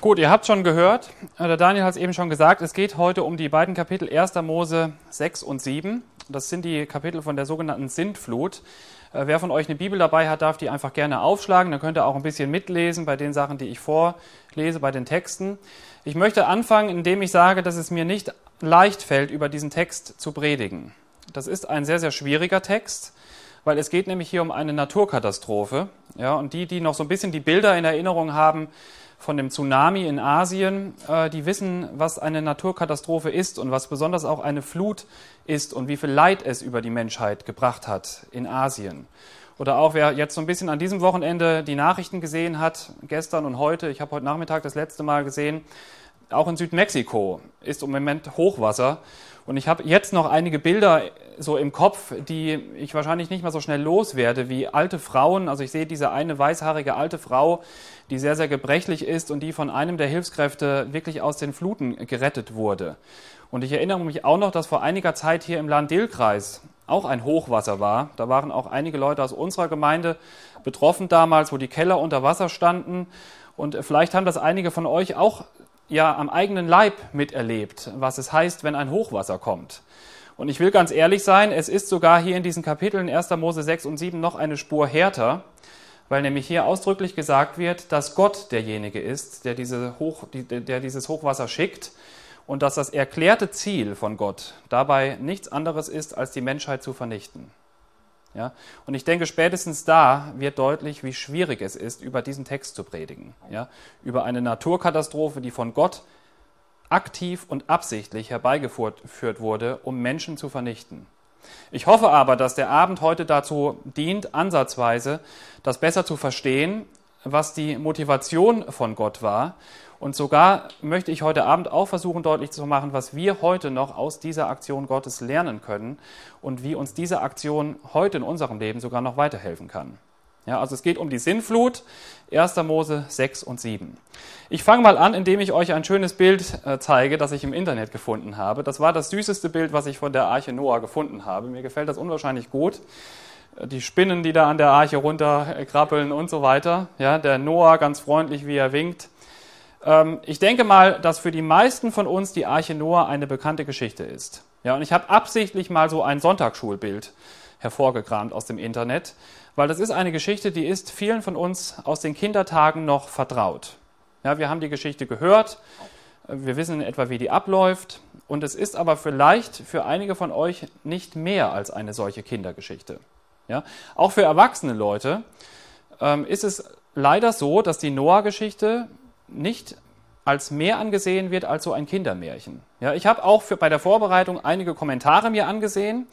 Gut, ihr habt schon gehört, der Daniel hat es eben schon gesagt, es geht heute um die beiden Kapitel 1. Mose 6 und 7. Das sind die Kapitel von der sogenannten Sintflut. Äh, wer von euch eine Bibel dabei hat, darf die einfach gerne aufschlagen. Dann könnt ihr auch ein bisschen mitlesen bei den Sachen, die ich vorlese, bei den Texten. Ich möchte anfangen, indem ich sage, dass es mir nicht leicht fällt, über diesen Text zu predigen. Das ist ein sehr, sehr schwieriger Text, weil es geht nämlich hier um eine Naturkatastrophe. Ja, und die, die noch so ein bisschen die Bilder in Erinnerung haben, von dem Tsunami in Asien, äh, die wissen, was eine Naturkatastrophe ist und was besonders auch eine Flut ist und wie viel Leid es über die Menschheit gebracht hat in Asien. Oder auch wer jetzt so ein bisschen an diesem Wochenende die Nachrichten gesehen hat, gestern und heute, ich habe heute Nachmittag das letzte Mal gesehen, auch in Südmexiko ist im Moment Hochwasser. Und ich habe jetzt noch einige Bilder so im Kopf, die ich wahrscheinlich nicht mehr so schnell loswerde, wie alte Frauen. Also ich sehe diese eine weißhaarige alte Frau, die sehr, sehr gebrechlich ist und die von einem der Hilfskräfte wirklich aus den Fluten gerettet wurde. Und ich erinnere mich auch noch, dass vor einiger Zeit hier im Land-Dill-Kreis auch ein Hochwasser war. Da waren auch einige Leute aus unserer Gemeinde betroffen damals, wo die Keller unter Wasser standen. Und vielleicht haben das einige von euch auch ja am eigenen Leib miterlebt, was es heißt, wenn ein Hochwasser kommt. Und ich will ganz ehrlich sein, es ist sogar hier in diesen Kapiteln 1. Mose 6 und 7 noch eine Spur härter, weil nämlich hier ausdrücklich gesagt wird, dass Gott derjenige ist, der, diese Hoch, der dieses Hochwasser schickt und dass das erklärte Ziel von Gott dabei nichts anderes ist, als die Menschheit zu vernichten. Ja? Und ich denke, spätestens da wird deutlich, wie schwierig es ist, über diesen Text zu predigen. Ja? Über eine Naturkatastrophe, die von Gott aktiv und absichtlich herbeigeführt wurde, um Menschen zu vernichten. Ich hoffe aber, dass der Abend heute dazu dient, ansatzweise das besser zu verstehen, was die Motivation von Gott war und sogar möchte ich heute Abend auch versuchen deutlich zu machen, was wir heute noch aus dieser Aktion Gottes lernen können und wie uns diese Aktion heute in unserem Leben sogar noch weiterhelfen kann. Ja, also es geht um die Sinnflut, 1. Mose 6 und 7. Ich fange mal an, indem ich euch ein schönes Bild äh, zeige, das ich im Internet gefunden habe. Das war das süßeste Bild, was ich von der Arche Noah gefunden habe. Mir gefällt das unwahrscheinlich gut. Die Spinnen, die da an der Arche runterkrabbeln und so weiter. Ja, der Noah ganz freundlich, wie er winkt. Ähm, ich denke mal, dass für die meisten von uns die Arche Noah eine bekannte Geschichte ist. Ja, und ich habe absichtlich mal so ein Sonntagsschulbild hervorgekramt aus dem Internet, weil das ist eine Geschichte, die ist vielen von uns aus den Kindertagen noch vertraut. Ja, wir haben die Geschichte gehört, wir wissen in etwa, wie die abläuft, und es ist aber vielleicht für einige von euch nicht mehr als eine solche Kindergeschichte. Ja, auch für erwachsene Leute ähm, ist es leider so, dass die Noah-Geschichte nicht als mehr angesehen wird als so ein Kindermärchen. Ja, ich habe auch für, bei der Vorbereitung einige Kommentare mir angesehen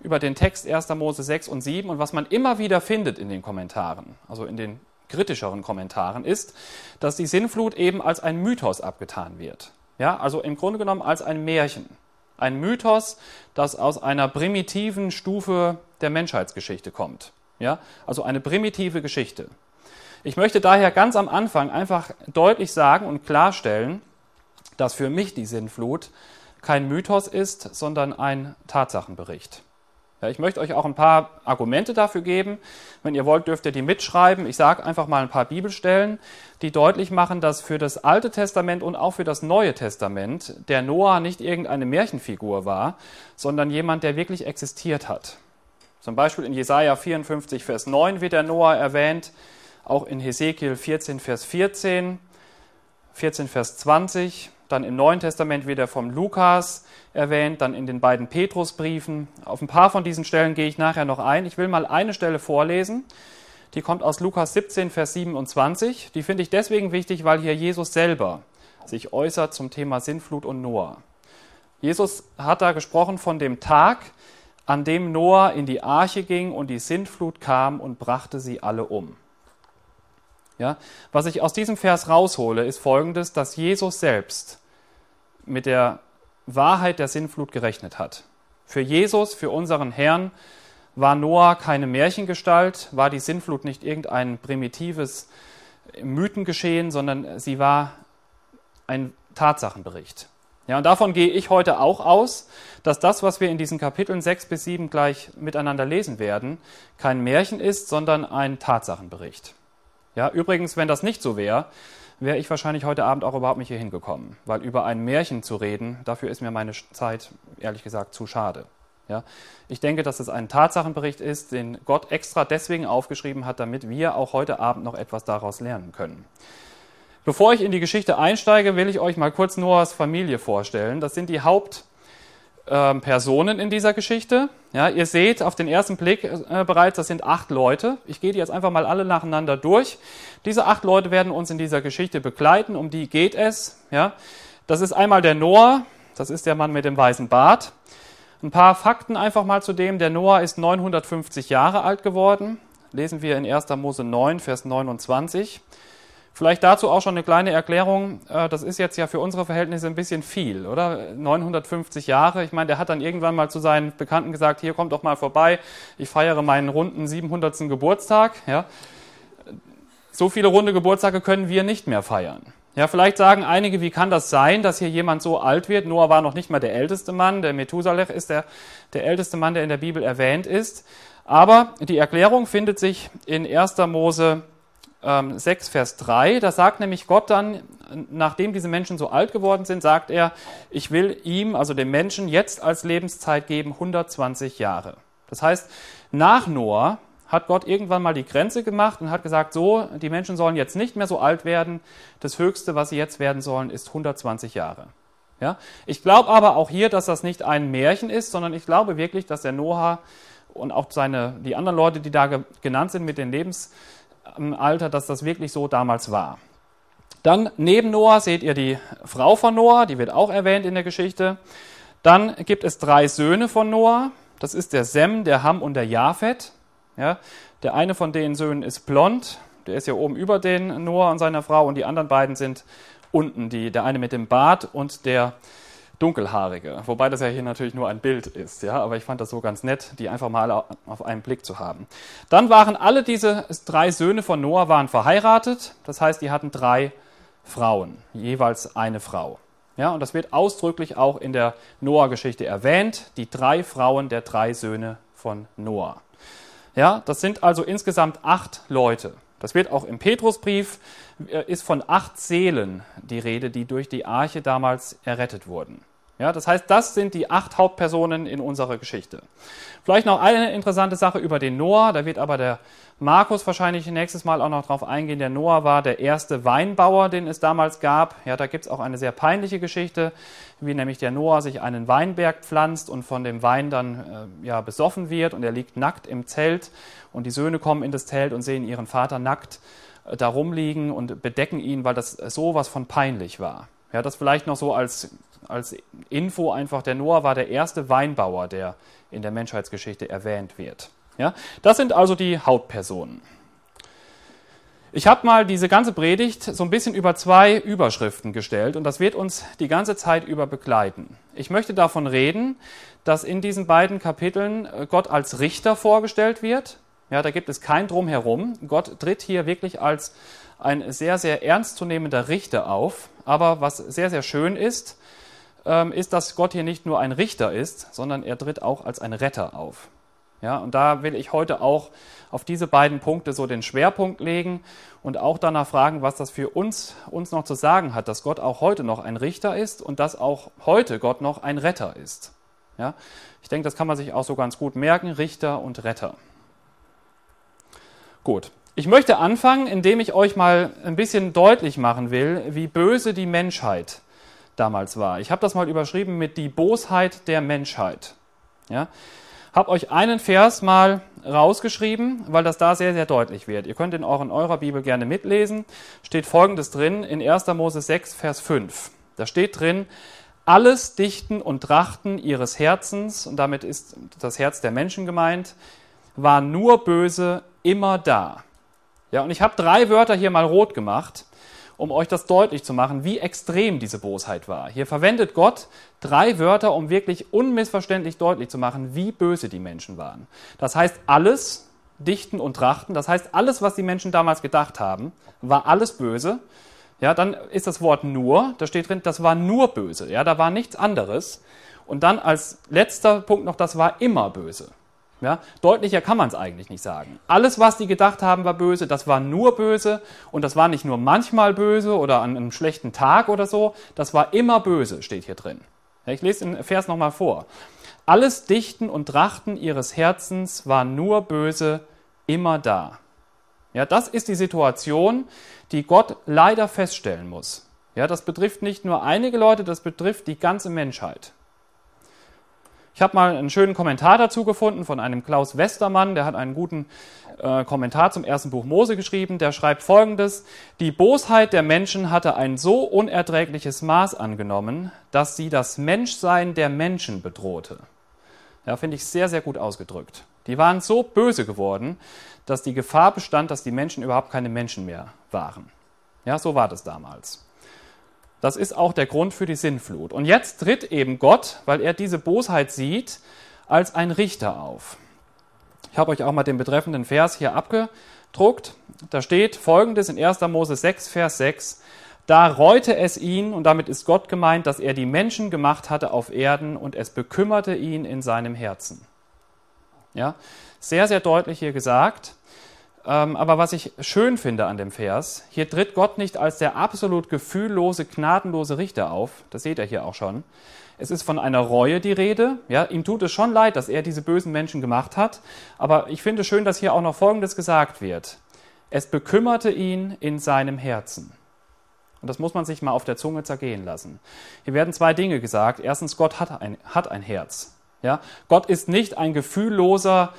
über den Text 1. Mose 6 und 7 und was man immer wieder findet in den Kommentaren, also in den kritischeren Kommentaren, ist, dass die Sinnflut eben als ein Mythos abgetan wird. Ja, also im Grunde genommen als ein Märchen. Ein Mythos, das aus einer primitiven Stufe der Menschheitsgeschichte kommt. Ja, also eine primitive Geschichte. Ich möchte daher ganz am Anfang einfach deutlich sagen und klarstellen, dass für mich die Sinnflut kein Mythos ist, sondern ein Tatsachenbericht. Ja, ich möchte euch auch ein paar Argumente dafür geben. Wenn ihr wollt, dürft ihr die mitschreiben. Ich sage einfach mal ein paar Bibelstellen, die deutlich machen, dass für das Alte Testament und auch für das Neue Testament der Noah nicht irgendeine Märchenfigur war, sondern jemand, der wirklich existiert hat. Zum Beispiel in Jesaja 54, Vers 9 wird der Noah erwähnt auch in Hesekiel 14, Vers 14, 14, Vers 20, dann im Neuen Testament wird er vom Lukas erwähnt, dann in den beiden Petrusbriefen. Auf ein paar von diesen Stellen gehe ich nachher noch ein. Ich will mal eine Stelle vorlesen. Die kommt aus Lukas 17, Vers 27. Die finde ich deswegen wichtig, weil hier Jesus selber sich äußert zum Thema Sintflut und Noah. Jesus hat da gesprochen von dem Tag, an dem Noah in die Arche ging und die Sintflut kam und brachte sie alle um. Ja? Was ich aus diesem Vers raushole, ist folgendes, dass Jesus selbst mit der Wahrheit der Sinnflut gerechnet hat. Für Jesus, für unseren Herrn, war Noah keine Märchengestalt, war die Sinnflut nicht irgendein primitives Mythengeschehen, sondern sie war ein Tatsachenbericht. Ja, und davon gehe ich heute auch aus, dass das, was wir in diesen Kapiteln 6 bis 7 gleich miteinander lesen werden, kein Märchen ist, sondern ein Tatsachenbericht. Ja, übrigens, wenn das nicht so wäre, wäre ich wahrscheinlich heute Abend auch überhaupt nicht hier hingekommen. Weil über ein Märchen zu reden, dafür ist mir meine Zeit, ehrlich gesagt, zu schade. Ja? Ich denke, dass es ein Tatsachenbericht ist, den Gott extra deswegen aufgeschrieben hat, damit wir auch heute Abend noch etwas daraus lernen können. Bevor ich in die Geschichte einsteige, will ich euch mal kurz Noahs Familie vorstellen. Das sind die Hauptpersonen in dieser Geschichte. Ja, ihr seht auf den ersten Blick äh, bereits, das sind acht Leute. Ich gehe die jetzt einfach mal alle nacheinander durch. Diese acht Leute werden uns in dieser Geschichte begleiten. Um die geht es. Ja, das ist einmal der Noah. Das ist der Mann mit dem weißen Bart. Ein paar Fakten einfach mal zu dem. Der Noah ist 950 Jahre alt geworden. Lesen wir in 1. Mose 9, Vers 29. Vielleicht dazu auch schon eine kleine Erklärung. Äh, das ist jetzt ja für unsere Verhältnisse ein bisschen viel, oder? 950 Jahre. Ich meine, der hat dann irgendwann mal zu seinen Bekannten gesagt, hier kommt doch mal vorbei. Ich feiere meinen runden 700. Geburtstag. Ja. So viele runde Geburtstage können wir nicht mehr feiern. Ja, vielleicht sagen einige, wie kann das sein, dass hier jemand so alt wird? Noah war noch nicht mal der älteste Mann. Der Methusalech ist der, der älteste Mann, der in der Bibel erwähnt ist. Aber die Erklärung findet sich in 1. Mose ähm, 6, Vers 3. Da sagt nämlich Gott dann, nachdem diese Menschen so alt geworden sind, sagt er, ich will ihm, also dem Menschen, jetzt als Lebenszeit geben 120 Jahre. Das heißt, nach Noah hat Gott irgendwann mal die Grenze gemacht und hat gesagt, so, die Menschen sollen jetzt nicht mehr so alt werden. Das Höchste, was sie jetzt werden sollen, ist 120 Jahre. Ja? Ich glaube aber auch hier, dass das nicht ein Märchen ist, sondern ich glaube wirklich, dass der Noah und auch seine, die anderen Leute, die da genannt sind mit den Lebens, Alter, dass das wirklich so damals war. Dann neben Noah seht ihr die Frau von Noah, die wird auch erwähnt in der Geschichte. Dann gibt es drei Söhne von Noah. Das ist der Sem, der Ham und der Japhet. Ja, der eine von den Söhnen ist blond, der ist ja oben über den Noah und seiner Frau und die anderen beiden sind unten, die, der eine mit dem Bart und der dunkelhaarige. Wobei das ja hier natürlich nur ein Bild ist, ja, aber ich fand das so ganz nett, die einfach mal auf einen Blick zu haben. Dann waren alle diese drei Söhne von Noah waren verheiratet, das heißt, die hatten drei Frauen, jeweils eine Frau. Ja, und das wird ausdrücklich auch in der Noah-Geschichte erwähnt, die drei Frauen der drei Söhne von Noah. Ja, das sind also insgesamt acht Leute. Das wird auch im Petrusbrief, äh, ist von acht Seelen die Rede, die durch die Arche damals errettet wurden. Ja, das heißt, das sind die acht Hauptpersonen in unserer Geschichte. Vielleicht noch eine interessante Sache über den Noah, da wird aber der Markus wahrscheinlich nächstes Mal auch noch drauf eingehen. Der Noah war der erste Weinbauer, den es damals gab. Ja, da gibt's auch eine sehr peinliche Geschichte, wie nämlich der Noah sich einen Weinberg pflanzt und von dem Wein dann äh, ja, besoffen wird und er liegt nackt im Zelt und die Söhne kommen in das Zelt und sehen ihren Vater nackt äh, da rumliegen und bedecken ihn, weil das so was von peinlich war. Ja, das vielleicht noch so als als Info einfach, der Noah war der erste Weinbauer, der in der Menschheitsgeschichte erwähnt wird. Ja, das sind also die Hauptpersonen. Ich habe mal diese ganze Predigt so ein bisschen über zwei Überschriften gestellt und das wird uns die ganze Zeit über begleiten. Ich möchte davon reden, dass in diesen beiden Kapiteln äh, Gott als Richter vorgestellt wird. Ja, da gibt es kein Drumherum. Gott tritt hier wirklich als ein sehr, sehr ernstzunehmender Richter auf. Aber was sehr, sehr schön ist, ist, dass Gott hier nicht nur ein Richter ist, sondern er tritt auch als ein Retter auf. Ja, und da will ich heute auch auf diese beiden Punkte so den Schwerpunkt legen und auch danach fragen, was das für uns, uns noch zu sagen hat, dass Gott auch heute noch ein Richter ist und dass auch heute Gott noch ein Retter ist. Ja, ich denke, das kann man sich auch so ganz gut merken, Richter und Retter. Gut, ich möchte anfangen, indem ich euch mal ein bisschen deutlich machen will, wie böse die Menschheit ist damals war. Ich habe das mal überschrieben mit die Bosheit der Menschheit. Ja? Habe euch einen Vers mal rausgeschrieben, weil das da sehr, sehr deutlich wird. Ihr könnt ihn auch in eurer Bibel gerne mitlesen. Steht folgendes drin in 1. Mose 6, Vers 5. Da steht drin, alles Dichten und Trachten ihres Herzens, und damit ist das Herz der Menschen gemeint, war nur böse immer da. Ja, und ich habe drei Wörter hier mal rot gemacht um euch das deutlich zu machen, wie extrem diese Bosheit war. Hier verwendet Gott drei Wörter, um wirklich unmissverständlich deutlich zu machen, wie böse die Menschen waren. Das heißt, alles, Dichten und Trachten, das heißt, alles, was die Menschen damals gedacht haben, war alles böse. Ja, dann ist das Wort nur, da steht drin, das war nur böse. Ja, da war nichts anderes. Und dann als letzter Punkt noch, das war immer böse. Ja, deutlicher kann man es eigentlich nicht sagen. Alles, was die gedacht haben, war böse, das war nur böse und das war nicht nur manchmal böse oder an einem schlechten Tag oder so, das war immer böse, steht hier drin. Ja, ich lese den Vers nochmal vor. Alles Dichten und Trachten ihres Herzens war nur böse, immer da. Ja, das ist die Situation, die Gott leider feststellen muss. Ja, das betrifft nicht nur einige Leute, das betrifft die ganze Menschheit. Ich habe mal einen schönen Kommentar dazu gefunden von einem Klaus Westermann, der hat einen guten äh, Kommentar zum ersten Buch Mose geschrieben. Der schreibt folgendes: Die Bosheit der Menschen hatte ein so unerträgliches Maß angenommen, dass sie das Menschsein der Menschen bedrohte. Ja, finde ich sehr, sehr gut ausgedrückt. Die waren so böse geworden, dass die Gefahr bestand, dass die Menschen überhaupt keine Menschen mehr waren. Ja, so war das damals. Das ist auch der Grund für die Sinnflut. Und jetzt tritt eben Gott, weil er diese Bosheit sieht, als ein Richter auf. Ich habe euch auch mal den betreffenden Vers hier abgedruckt. Da steht folgendes in 1. Mose 6, Vers 6. Da reute es ihn, und damit ist Gott gemeint, dass er die Menschen gemacht hatte auf Erden und es bekümmerte ihn in seinem Herzen. Ja, sehr, sehr deutlich hier gesagt. Ähm, aber was ich schön finde an dem Vers, hier tritt Gott nicht als der absolut gefühllose, gnadenlose Richter auf. Das seht ihr hier auch schon. Es ist von einer Reue die Rede. Ja, ihm tut es schon leid, dass er diese bösen Menschen gemacht hat. Aber ich finde schön, dass hier auch noch Folgendes gesagt wird. Es bekümmerte ihn in seinem Herzen. Und das muss man sich mal auf der Zunge zergehen lassen. Hier werden zwei Dinge gesagt. Erstens, Gott hat ein, hat ein Herz. Ja? Gott ist nicht ein gefühlloser,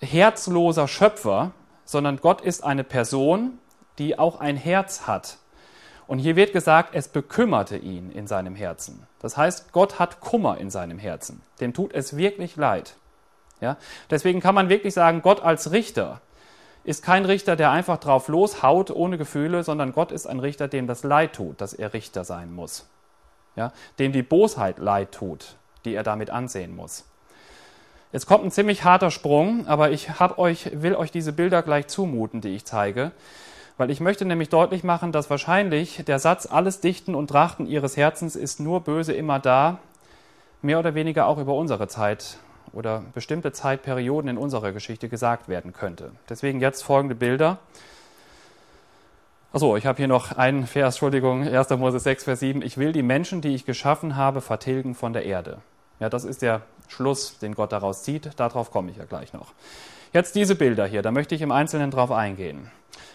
herzloser Schöpfer, sondern Gott ist eine Person, die auch ein Herz hat. Und hier wird gesagt, es bekümmerte ihn in seinem Herzen. Das heißt, Gott hat Kummer in seinem Herzen. Dem tut es wirklich leid. Ja? Deswegen kann man wirklich sagen, Gott als Richter ist kein Richter, der einfach drauf loshaut ohne Gefühle, sondern Gott ist ein Richter, dem das leid tut, dass er Richter sein muss. Ja? Dem die Bosheit leid tut, die er damit ansehen muss. Jetzt kommt ein ziemlich harter Sprung, aber ich euch, will euch diese Bilder gleich zumuten, die ich zeige, weil ich möchte nämlich deutlich machen, dass wahrscheinlich der Satz, alles Dichten und Trachten ihres Herzens ist nur böse immer da, mehr oder weniger auch über unsere Zeit oder bestimmte Zeitperioden in unserer Geschichte gesagt werden könnte. Deswegen jetzt folgende Bilder. Achso, ich habe hier noch einen Vers, Entschuldigung, 1. Mose 6, Vers 7. Ich will die Menschen, die ich geschaffen habe, vertilgen von der Erde. Ja, das ist der Schluss, den Gott daraus zieht. Darauf komme ich ja gleich noch. Jetzt diese Bilder hier, da möchte ich im Einzelnen drauf eingehen.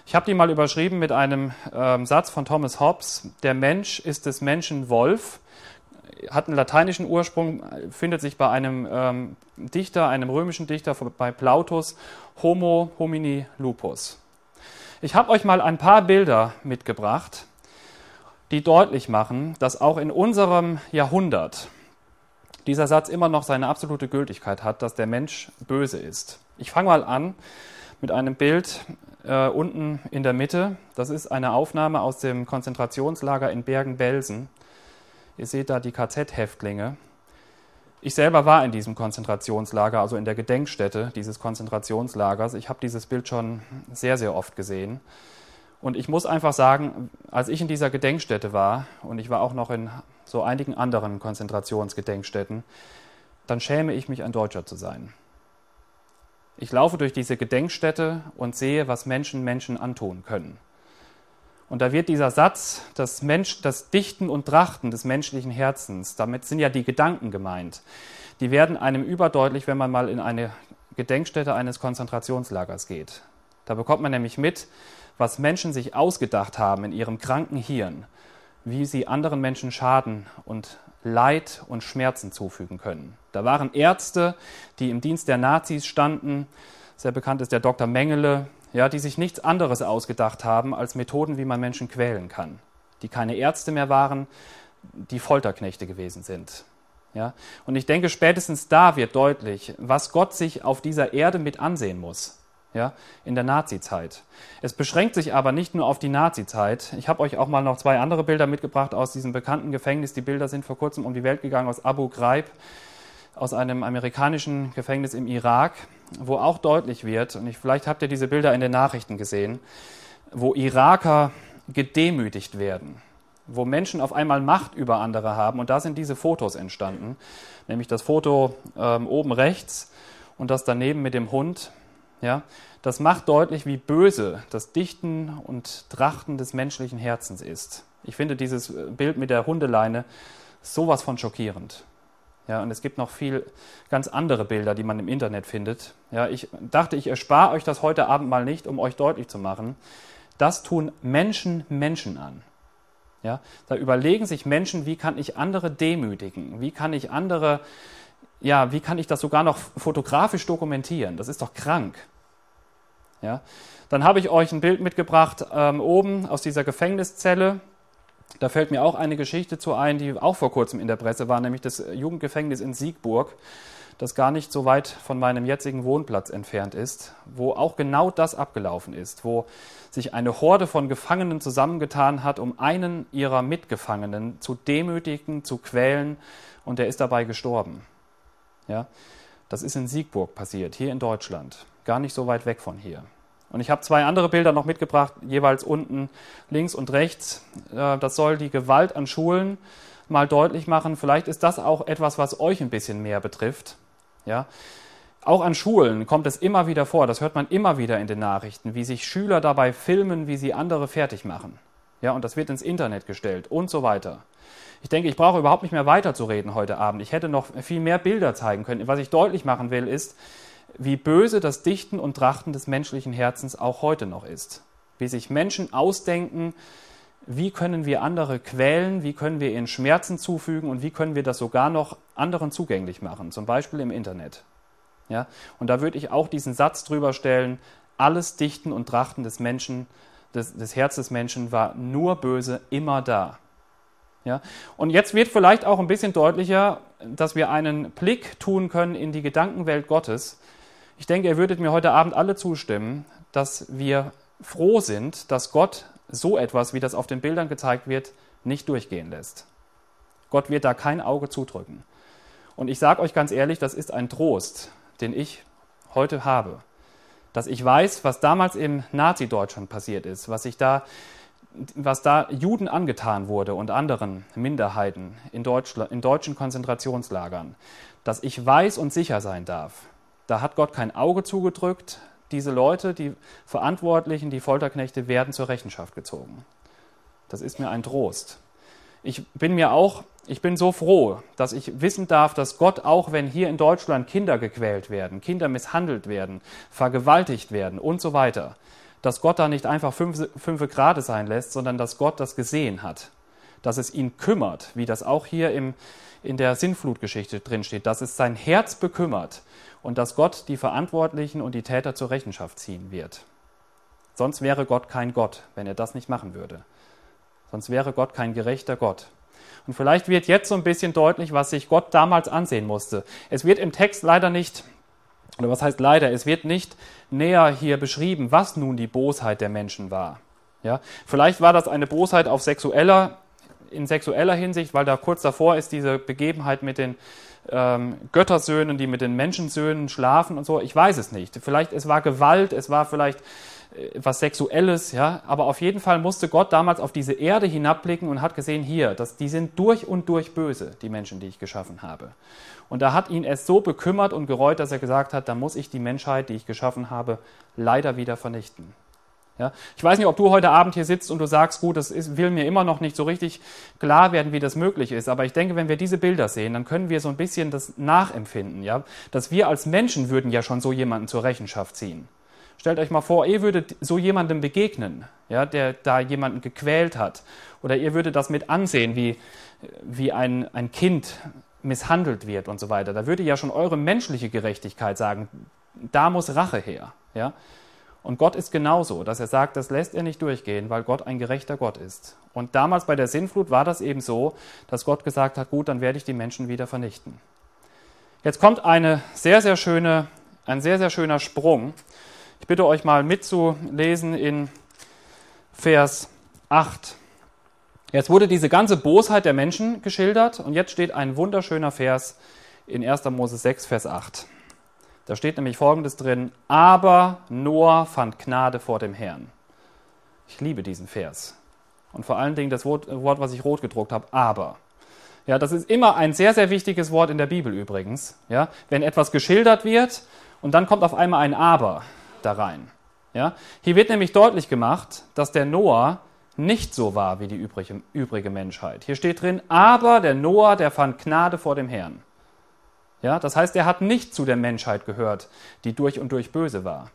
Ich habe die mal überschrieben mit einem ähm, Satz von Thomas Hobbes. Der Mensch ist des Menschen Wolf, hat einen lateinischen Ursprung, findet sich bei einem ähm, Dichter, einem römischen Dichter, bei Plautus, Homo homini lupus. Ich habe euch mal ein paar Bilder mitgebracht, die deutlich machen, dass auch in unserem Jahrhundert, dieser Satz immer noch seine absolute Gültigkeit hat, dass der Mensch böse ist. Ich fange mal an mit einem Bild äh, unten in der Mitte. Das ist eine Aufnahme aus dem Konzentrationslager in Bergen-Belsen. Ihr seht da die KZ-Häftlinge. Ich selber war in diesem Konzentrationslager, also in der Gedenkstätte dieses Konzentrationslagers. Ich habe dieses Bild schon sehr, sehr oft gesehen. Und ich muss einfach sagen, als ich in dieser Gedenkstätte war, und ich war auch noch in so einigen anderen Konzentrationsgedenkstätten, dann schäme ich mich, ein Deutscher zu sein. Ich laufe durch diese Gedenkstätte und sehe, was Menschen Menschen antun können. Und da wird dieser Satz, das, Mensch, das Dichten und Trachten des menschlichen Herzens, damit sind ja die Gedanken gemeint, die werden einem überdeutlich, wenn man mal in eine Gedenkstätte eines Konzentrationslagers geht. Da bekommt man nämlich mit, was Menschen sich ausgedacht haben in ihrem kranken Hirn, wie sie anderen Menschen Schaden und Leid und Schmerzen zufügen können. Da waren Ärzte, die im Dienst der Nazis standen, sehr bekannt ist der Dr. Mengele, ja, die sich nichts anderes ausgedacht haben als Methoden, wie man Menschen quälen kann, die keine Ärzte mehr waren, die Folterknechte gewesen sind. Ja? Und ich denke, spätestens da wird deutlich, was Gott sich auf dieser Erde mit ansehen muss ja, in der Nazizeit. Es beschränkt sich aber nicht nur auf die Nazizeit. Ich habe euch auch mal noch zwei andere Bilder mitgebracht aus diesem bekannten Gefängnis. Die Bilder sind vor kurzem um die Welt gegangen aus Abu Ghraib, aus einem amerikanischen Gefängnis im Irak, wo auch deutlich wird, und ich, vielleicht habt ihr diese Bilder in den Nachrichten gesehen, wo Iraker gedemütigt werden, wo Menschen auf einmal Macht über andere haben. Und da sind diese Fotos entstanden, nämlich das Foto ähm, oben rechts und das daneben mit dem Hund. Ja, das macht deutlich, wie böse das Dichten und Trachten des menschlichen Herzens ist. Ich finde dieses Bild mit der Hundeleine sowas von schockierend. Ja, und es gibt noch viel ganz andere Bilder, die man im Internet findet. Ja, ich dachte, ich erspare euch das heute Abend mal nicht, um euch deutlich zu machen. Das tun Menschen Menschen an. Ja, da überlegen sich Menschen, wie kann ich andere demütigen? Wie kann ich andere, ja, wie kann ich das sogar noch fotografisch dokumentieren? Das ist doch krank. Ja, dann habe ich euch ein Bild mitgebracht ähm, oben aus dieser Gefängniszelle. Da fällt mir auch eine Geschichte zu ein, die auch vor kurzem in der Presse war, nämlich das Jugendgefängnis in Siegburg, das gar nicht so weit von meinem jetzigen Wohnplatz entfernt ist, wo auch genau das abgelaufen ist, wo sich eine Horde von Gefangenen zusammengetan hat, um einen ihrer Mitgefangenen zu demütigen, zu quälen, und der ist dabei gestorben. Ja, das ist in Siegburg passiert, hier in Deutschland, gar nicht so weit weg von hier. Und ich habe zwei andere Bilder noch mitgebracht, jeweils unten links und rechts. Äh, das soll die Gewalt an Schulen mal deutlich machen. Vielleicht ist das auch etwas, was euch ein bisschen mehr betrifft. Ja? Auch an Schulen kommt es immer wieder vor, das hört man immer wieder in den Nachrichten, wie sich Schüler dabei filmen, wie sie andere fertig machen. Ja, und das wird ins Internet gestellt und so weiter. Ich denke, ich brauche überhaupt nicht mehr weiterzureden heute Abend. Ich hätte noch viel mehr Bilder zeigen können. Was ich deutlich machen will, ist, wie böse das Dichten und Trachten des menschlichen Herzens auch heute noch ist. Wie sich Menschen ausdenken, wie können wir andere quälen, wie können wir ihnen Schmerzen zufügen und wie können wir das sogar noch anderen zugänglich machen, zum Beispiel im Internet. Ja? Und da würde ich auch diesen Satz drüber stellen, alles Dichten und Trachten des Menschen, des, des Herzens des Menschen war nur böse, immer da. Ja? Und jetzt wird vielleicht auch ein bisschen deutlicher, dass wir einen Blick tun können in die Gedankenwelt Gottes, ich denke, ihr würdet mir heute Abend alle zustimmen, dass wir froh sind, dass Gott so etwas, wie das auf den Bildern gezeigt wird, nicht durchgehen lässt. Gott wird da kein Auge zudrücken. Und ich sage euch ganz ehrlich, das ist ein Trost, den ich heute habe. Dass ich weiß, was damals im Nazi-Deutschland passiert ist, was sich da was da Juden angetan wurde und anderen Minderheiten in, Deutschland, in deutschen Konzentrationslagern, dass ich weiß und sicher sein darf, da hat Gott kein Auge zugedrückt. Diese Leute, die Verantwortlichen, die Folterknechte werden zur Rechenschaft gezogen. Das ist mir ein Trost. Ich bin mir auch, ich bin so froh, dass ich wissen darf, dass Gott, auch wenn hier in Deutschland Kinder gequält werden, Kinder misshandelt werden, vergewaltigt werden und so weiter, dass Gott da nicht einfach fünf, fünf Grade sein lässt, sondern dass Gott das gesehen hat, dass es ihn kümmert, wie das auch hier im, in der Sinnflutgeschichte drinsteht, dass es sein Herz bekümmert, und dass Gott die Verantwortlichen und die Täter zur Rechenschaft ziehen wird. Sonst wäre Gott kein Gott, wenn er das nicht machen würde. Sonst wäre Gott kein gerechter Gott. Und vielleicht wird jetzt so ein bisschen deutlich, was sich Gott damals ansehen musste. Es wird im Text leider nicht, oder was heißt leider, es wird nicht näher hier beschrieben, was nun die Bosheit der Menschen war. Ja, vielleicht war das eine Bosheit auf sexueller, in sexueller Hinsicht, weil da kurz davor ist diese Begebenheit mit den ähm, Göttersöhnen, die mit den Menschensöhnen schlafen und so. Ich weiß es nicht. Vielleicht es war Gewalt, es war vielleicht äh, was Sexuelles, ja. Aber auf jeden Fall musste Gott damals auf diese Erde hinabblicken und hat gesehen, hier, dass die sind durch und durch böse, die Menschen, die ich geschaffen habe. Und da hat ihn es so bekümmert und gereut, dass er gesagt hat, da muss ich die Menschheit, die ich geschaffen habe, leider wieder vernichten. Ja? Ich weiß nicht, ob du heute Abend hier sitzt und du sagst, gut, das ist, will mir immer noch nicht so richtig klar werden, wie das möglich ist. Aber ich denke, wenn wir diese Bilder sehen, dann können wir so ein bisschen das nachempfinden. Ja? Dass wir als Menschen würden ja schon so jemanden zur Rechenschaft ziehen. Stellt euch mal vor, ihr würdet so jemandem begegnen, ja, der da jemanden gequält hat. Oder ihr würdet das mit ansehen, wie, wie ein, ein Kind misshandelt wird und so weiter. Da würde ja schon eure menschliche Gerechtigkeit sagen, da muss Rache her. Ja? Und Gott ist genauso, dass er sagt, das lässt er nicht durchgehen, weil Gott ein gerechter Gott ist. Und damals bei der Sinnflut war das eben so, dass Gott gesagt hat, gut, dann werde ich die Menschen wieder vernichten. Jetzt kommt eine sehr, sehr schöne, ein sehr, sehr schöner Sprung. Ich bitte euch mal mitzulesen in Vers 8. Jetzt wurde diese ganze Bosheit der Menschen geschildert und jetzt steht ein wunderschöner Vers in 1. Mose 6, Vers 8. Da steht nämlich Folgendes drin, aber Noah fand Gnade vor dem Herrn. Ich liebe diesen Vers. Und vor allen Dingen das Wort, was ich rot gedruckt habe, aber. Ja, das ist immer ein sehr, sehr wichtiges Wort in der Bibel übrigens. Ja, wenn etwas geschildert wird und dann kommt auf einmal ein Aber da rein. Ja, hier wird nämlich deutlich gemacht, dass der Noah nicht so war wie die übrige, übrige Menschheit. Hier steht drin, aber der Noah, der fand Gnade vor dem Herrn. Ja, das heißt, er hat nicht zu der Menschheit gehört, die durch und durch böse war.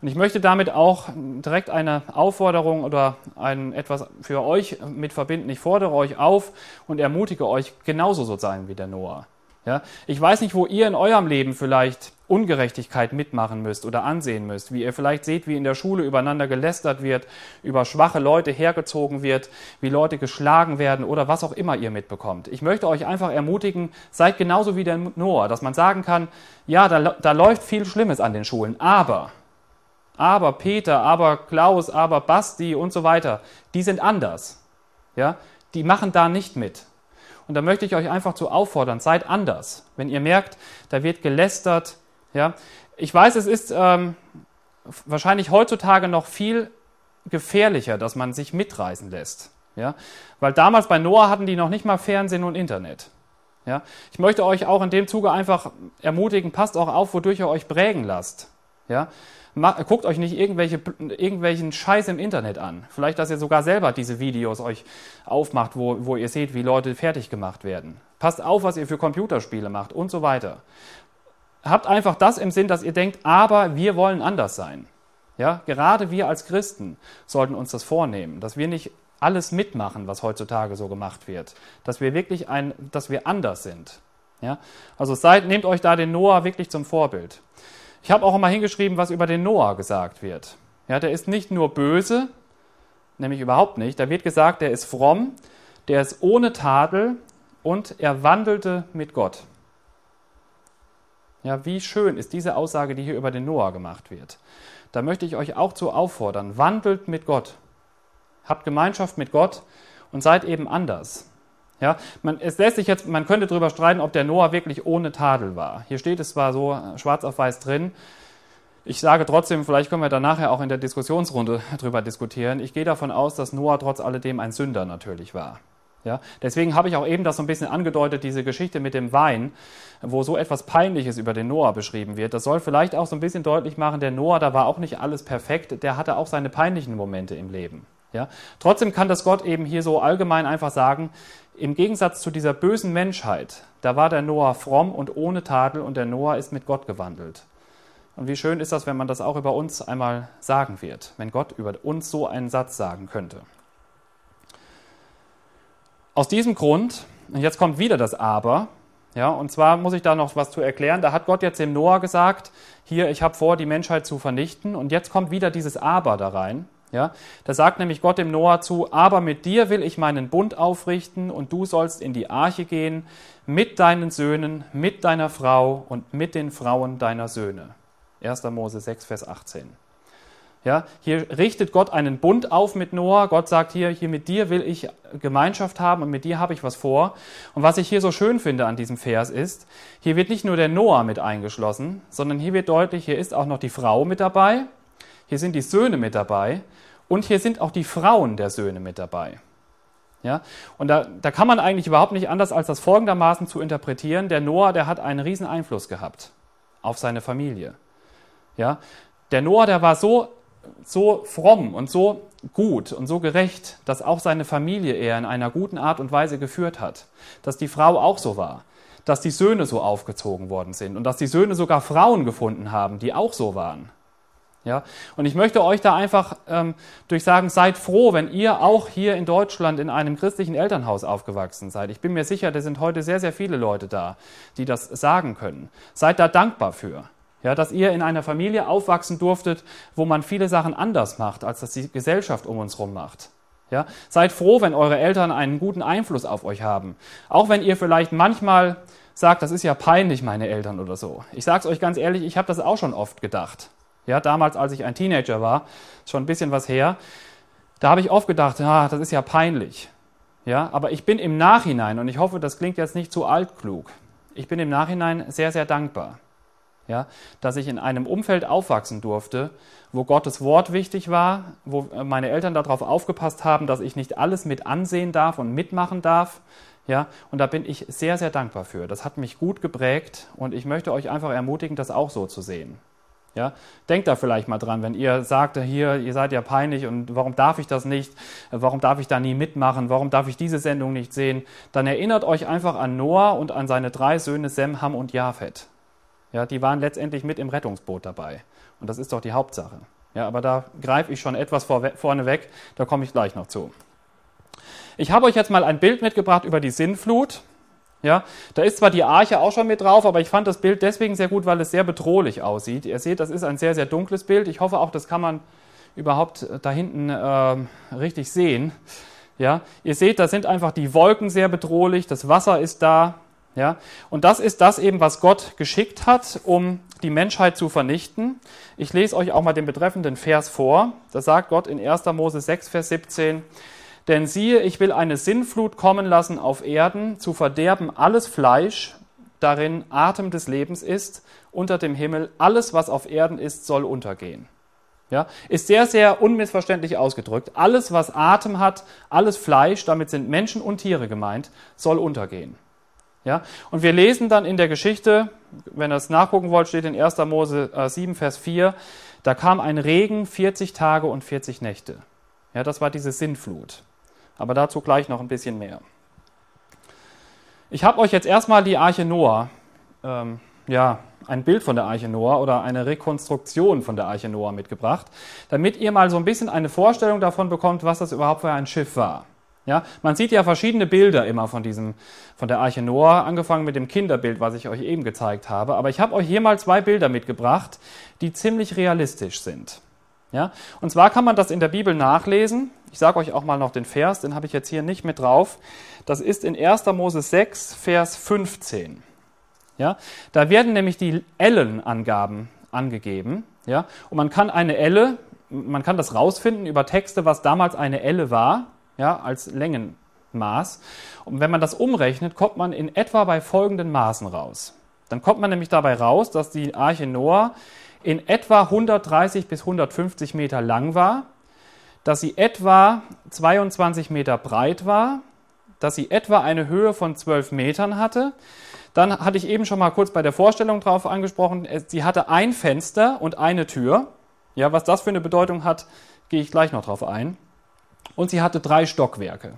Und ich möchte damit auch direkt eine Aufforderung oder ein etwas für euch mit verbinden. Ich fordere euch auf und ermutige euch, genauso so sein wie der Noah. Ja, ich weiß nicht, wo ihr in eurem Leben vielleicht Ungerechtigkeit mitmachen müsst oder ansehen müsst, wie ihr vielleicht seht, wie in der Schule übereinander gelästert wird, über schwache Leute hergezogen wird, wie Leute geschlagen werden oder was auch immer ihr mitbekommt. Ich möchte euch einfach ermutigen, seid genauso wie der Noah, dass man sagen kann, ja, da, da läuft viel Schlimmes an den Schulen, aber, aber Peter, aber Klaus, aber Basti und so weiter, die sind anders. Ja, die machen da nicht mit. Und da möchte ich euch einfach zu auffordern, seid anders. Wenn ihr merkt, da wird gelästert, ja, ich weiß, es ist ähm, wahrscheinlich heutzutage noch viel gefährlicher, dass man sich mitreißen lässt. Ja, weil damals bei Noah hatten die noch nicht mal Fernsehen und Internet. Ja, ich möchte euch auch in dem Zuge einfach ermutigen, passt auch auf, wodurch ihr euch prägen lasst. Ja, guckt euch nicht irgendwelche, irgendwelchen Scheiß im Internet an. Vielleicht, dass ihr sogar selber diese Videos euch aufmacht, wo, wo ihr seht, wie Leute fertig gemacht werden. Passt auf, was ihr für Computerspiele macht und so weiter. Habt einfach das im Sinn, dass ihr denkt, aber wir wollen anders sein. Ja, gerade wir als Christen sollten uns das vornehmen, dass wir nicht alles mitmachen, was heutzutage so gemacht wird, dass wir wirklich ein, dass wir anders sind. Ja, also seid, nehmt euch da den Noah wirklich zum Vorbild. Ich habe auch mal hingeschrieben, was über den Noah gesagt wird. Ja, der ist nicht nur böse, nämlich überhaupt nicht. Da wird gesagt, der ist fromm, der ist ohne Tadel und er wandelte mit Gott. Ja, wie schön ist diese Aussage, die hier über den Noah gemacht wird. Da möchte ich euch auch zu auffordern, wandelt mit Gott. Habt Gemeinschaft mit Gott und seid eben anders. Ja, man, es lässt sich jetzt, man könnte darüber streiten, ob der Noah wirklich ohne Tadel war. Hier steht es zwar so äh, schwarz auf weiß drin. Ich sage trotzdem, vielleicht können wir da nachher auch in der Diskussionsrunde drüber diskutieren. Ich gehe davon aus, dass Noah trotz alledem ein Sünder natürlich war. Ja, deswegen habe ich auch eben das so ein bisschen angedeutet, diese Geschichte mit dem Wein, wo so etwas Peinliches über den Noah beschrieben wird. Das soll vielleicht auch so ein bisschen deutlich machen, der Noah, da war auch nicht alles perfekt, der hatte auch seine peinlichen Momente im Leben. Ja, trotzdem kann das Gott eben hier so allgemein einfach sagen, im Gegensatz zu dieser bösen Menschheit, da war der Noah fromm und ohne Tadel und der Noah ist mit Gott gewandelt. Und wie schön ist das, wenn man das auch über uns einmal sagen wird, wenn Gott über uns so einen Satz sagen könnte. Aus diesem Grund, und jetzt kommt wieder das Aber, ja, und zwar muss ich da noch was zu erklären. Da hat Gott jetzt dem Noah gesagt, hier, ich habe vor, die Menschheit zu vernichten. Und jetzt kommt wieder dieses Aber da rein. Ja, da sagt nämlich Gott dem Noah zu, aber mit dir will ich meinen Bund aufrichten und du sollst in die Arche gehen mit deinen Söhnen, mit deiner Frau und mit den Frauen deiner Söhne. 1. Mose 6, Vers 18. Ja, hier richtet Gott einen Bund auf mit Noah. Gott sagt hier, hier mit dir will ich Gemeinschaft haben und mit dir habe ich was vor. Und was ich hier so schön finde an diesem Vers ist, hier wird nicht nur der Noah mit eingeschlossen, sondern hier wird deutlich, hier ist auch noch die Frau mit dabei, hier sind die Söhne mit dabei und hier sind auch die Frauen der Söhne mit dabei. Ja, und da, da kann man eigentlich überhaupt nicht anders als das folgendermaßen zu interpretieren. Der Noah, der hat einen riesen Einfluss gehabt auf seine Familie. Ja, der Noah, der war so, so fromm und so gut und so gerecht, dass auch seine Familie er in einer guten Art und Weise geführt hat. Dass die Frau auch so war. Dass die Söhne so aufgezogen worden sind und dass die Söhne sogar Frauen gefunden haben, die auch so waren. Ja, und ich möchte euch da einfach ähm, durch sagen, seid froh, wenn ihr auch hier in Deutschland in einem christlichen Elternhaus aufgewachsen seid. Ich bin mir sicher, da sind heute sehr, sehr viele Leute da, die das sagen können. Seid da dankbar für. Ja, dass ihr in einer Familie aufwachsen durftet, wo man viele Sachen anders macht, als das die Gesellschaft um uns herum macht. Ja, seid froh, wenn eure Eltern einen guten Einfluss auf euch haben. Auch wenn ihr vielleicht manchmal sagt, das ist ja peinlich, meine Eltern oder so. Ich sage es euch ganz ehrlich, ich habe das auch schon oft gedacht. Ja, damals, als ich ein Teenager war, schon ein bisschen was her, da habe ich oft gedacht, ja, das ist ja peinlich. Ja, aber ich bin im Nachhinein, und ich hoffe, das klingt jetzt nicht zu altklug, ich bin im Nachhinein sehr, sehr dankbar. Ja, dass ich in einem Umfeld aufwachsen durfte, wo Gottes Wort wichtig war, wo meine Eltern darauf aufgepasst haben, dass ich nicht alles mit ansehen darf und mitmachen darf, Ja, und da bin ich sehr, sehr dankbar für. Das hat mich gut geprägt und ich möchte euch einfach ermutigen, das auch so zu sehen. Ja, denkt da vielleicht mal dran, wenn ihr sagt, hier, ihr seid ja peinlich und warum darf ich das nicht? Warum darf ich da nie mitmachen? Warum darf ich diese Sendung nicht sehen? Dann erinnert euch einfach an Noah und an seine drei Söhne Sem, Ham und Japhet. Ja, die waren letztendlich mit im Rettungsboot dabei. Und das ist doch die Hauptsache. Ja, aber da greife ich schon etwas vorne weg, da komme ich gleich noch zu. Ich habe euch jetzt mal ein Bild mitgebracht über die Sinnflut. Ja, da ist zwar die Arche auch schon mit drauf, aber ich fand das Bild deswegen sehr gut, weil es sehr bedrohlich aussieht. Ihr seht, das ist ein sehr, sehr dunkles Bild. Ich hoffe auch, das kann man überhaupt da hinten äh, richtig sehen. Ja, ihr seht, da sind einfach die Wolken sehr bedrohlich, das Wasser ist da. Ja, und das ist das eben, was Gott geschickt hat, um die Menschheit zu vernichten. Ich lese euch auch mal den betreffenden Vers vor. Da sagt Gott in 1. Mose 6, Vers 17, denn siehe, ich will eine Sinnflut kommen lassen auf Erden, zu verderben alles Fleisch, darin Atem des Lebens ist, unter dem Himmel, alles, was auf Erden ist, soll untergehen. Ja, ist sehr, sehr unmissverständlich ausgedrückt. Alles, was Atem hat, alles Fleisch, damit sind Menschen und Tiere gemeint, soll untergehen. Ja, und wir lesen dann in der Geschichte, wenn ihr es nachgucken wollt, steht in 1. Mose 7, äh, Vers 4, da kam ein Regen 40 Tage und 40 Nächte. Ja, das war diese Sinnflut. Aber dazu gleich noch ein bisschen mehr. Ich habe euch jetzt erstmal die Arche Noah, ähm, ja, ein Bild von der Arche Noah oder eine Rekonstruktion von der Arche Noah mitgebracht, damit ihr mal so ein bisschen eine Vorstellung davon bekommt, was das überhaupt für ein Schiff war. Ja, man sieht ja verschiedene Bilder immer von diesem, von der Arche Noah, angefangen mit dem Kinderbild, was ich euch eben gezeigt habe. Aber ich habe euch hier mal zwei Bilder mitgebracht, die ziemlich realistisch sind. Ja, und zwar kann man das in der Bibel nachlesen. Ich sage euch auch mal noch den Vers, den habe ich jetzt hier nicht mit drauf. Das ist in 1. Mose 6, Vers 15. Ja, da werden nämlich die Ellenangaben angegeben. Ja, und man kann eine Elle, man kann das rausfinden über Texte, was damals eine Elle war, ja, als Längenmaß. Und wenn man das umrechnet, kommt man in etwa bei folgenden Maßen raus. Dann kommt man nämlich dabei raus, dass die Arche Noah in etwa 130 bis 150 Meter lang war dass sie etwa 22 Meter breit war, dass sie etwa eine Höhe von 12 Metern hatte. Dann hatte ich eben schon mal kurz bei der Vorstellung drauf angesprochen, sie hatte ein Fenster und eine Tür. Ja, was das für eine Bedeutung hat, gehe ich gleich noch drauf ein. Und sie hatte drei Stockwerke.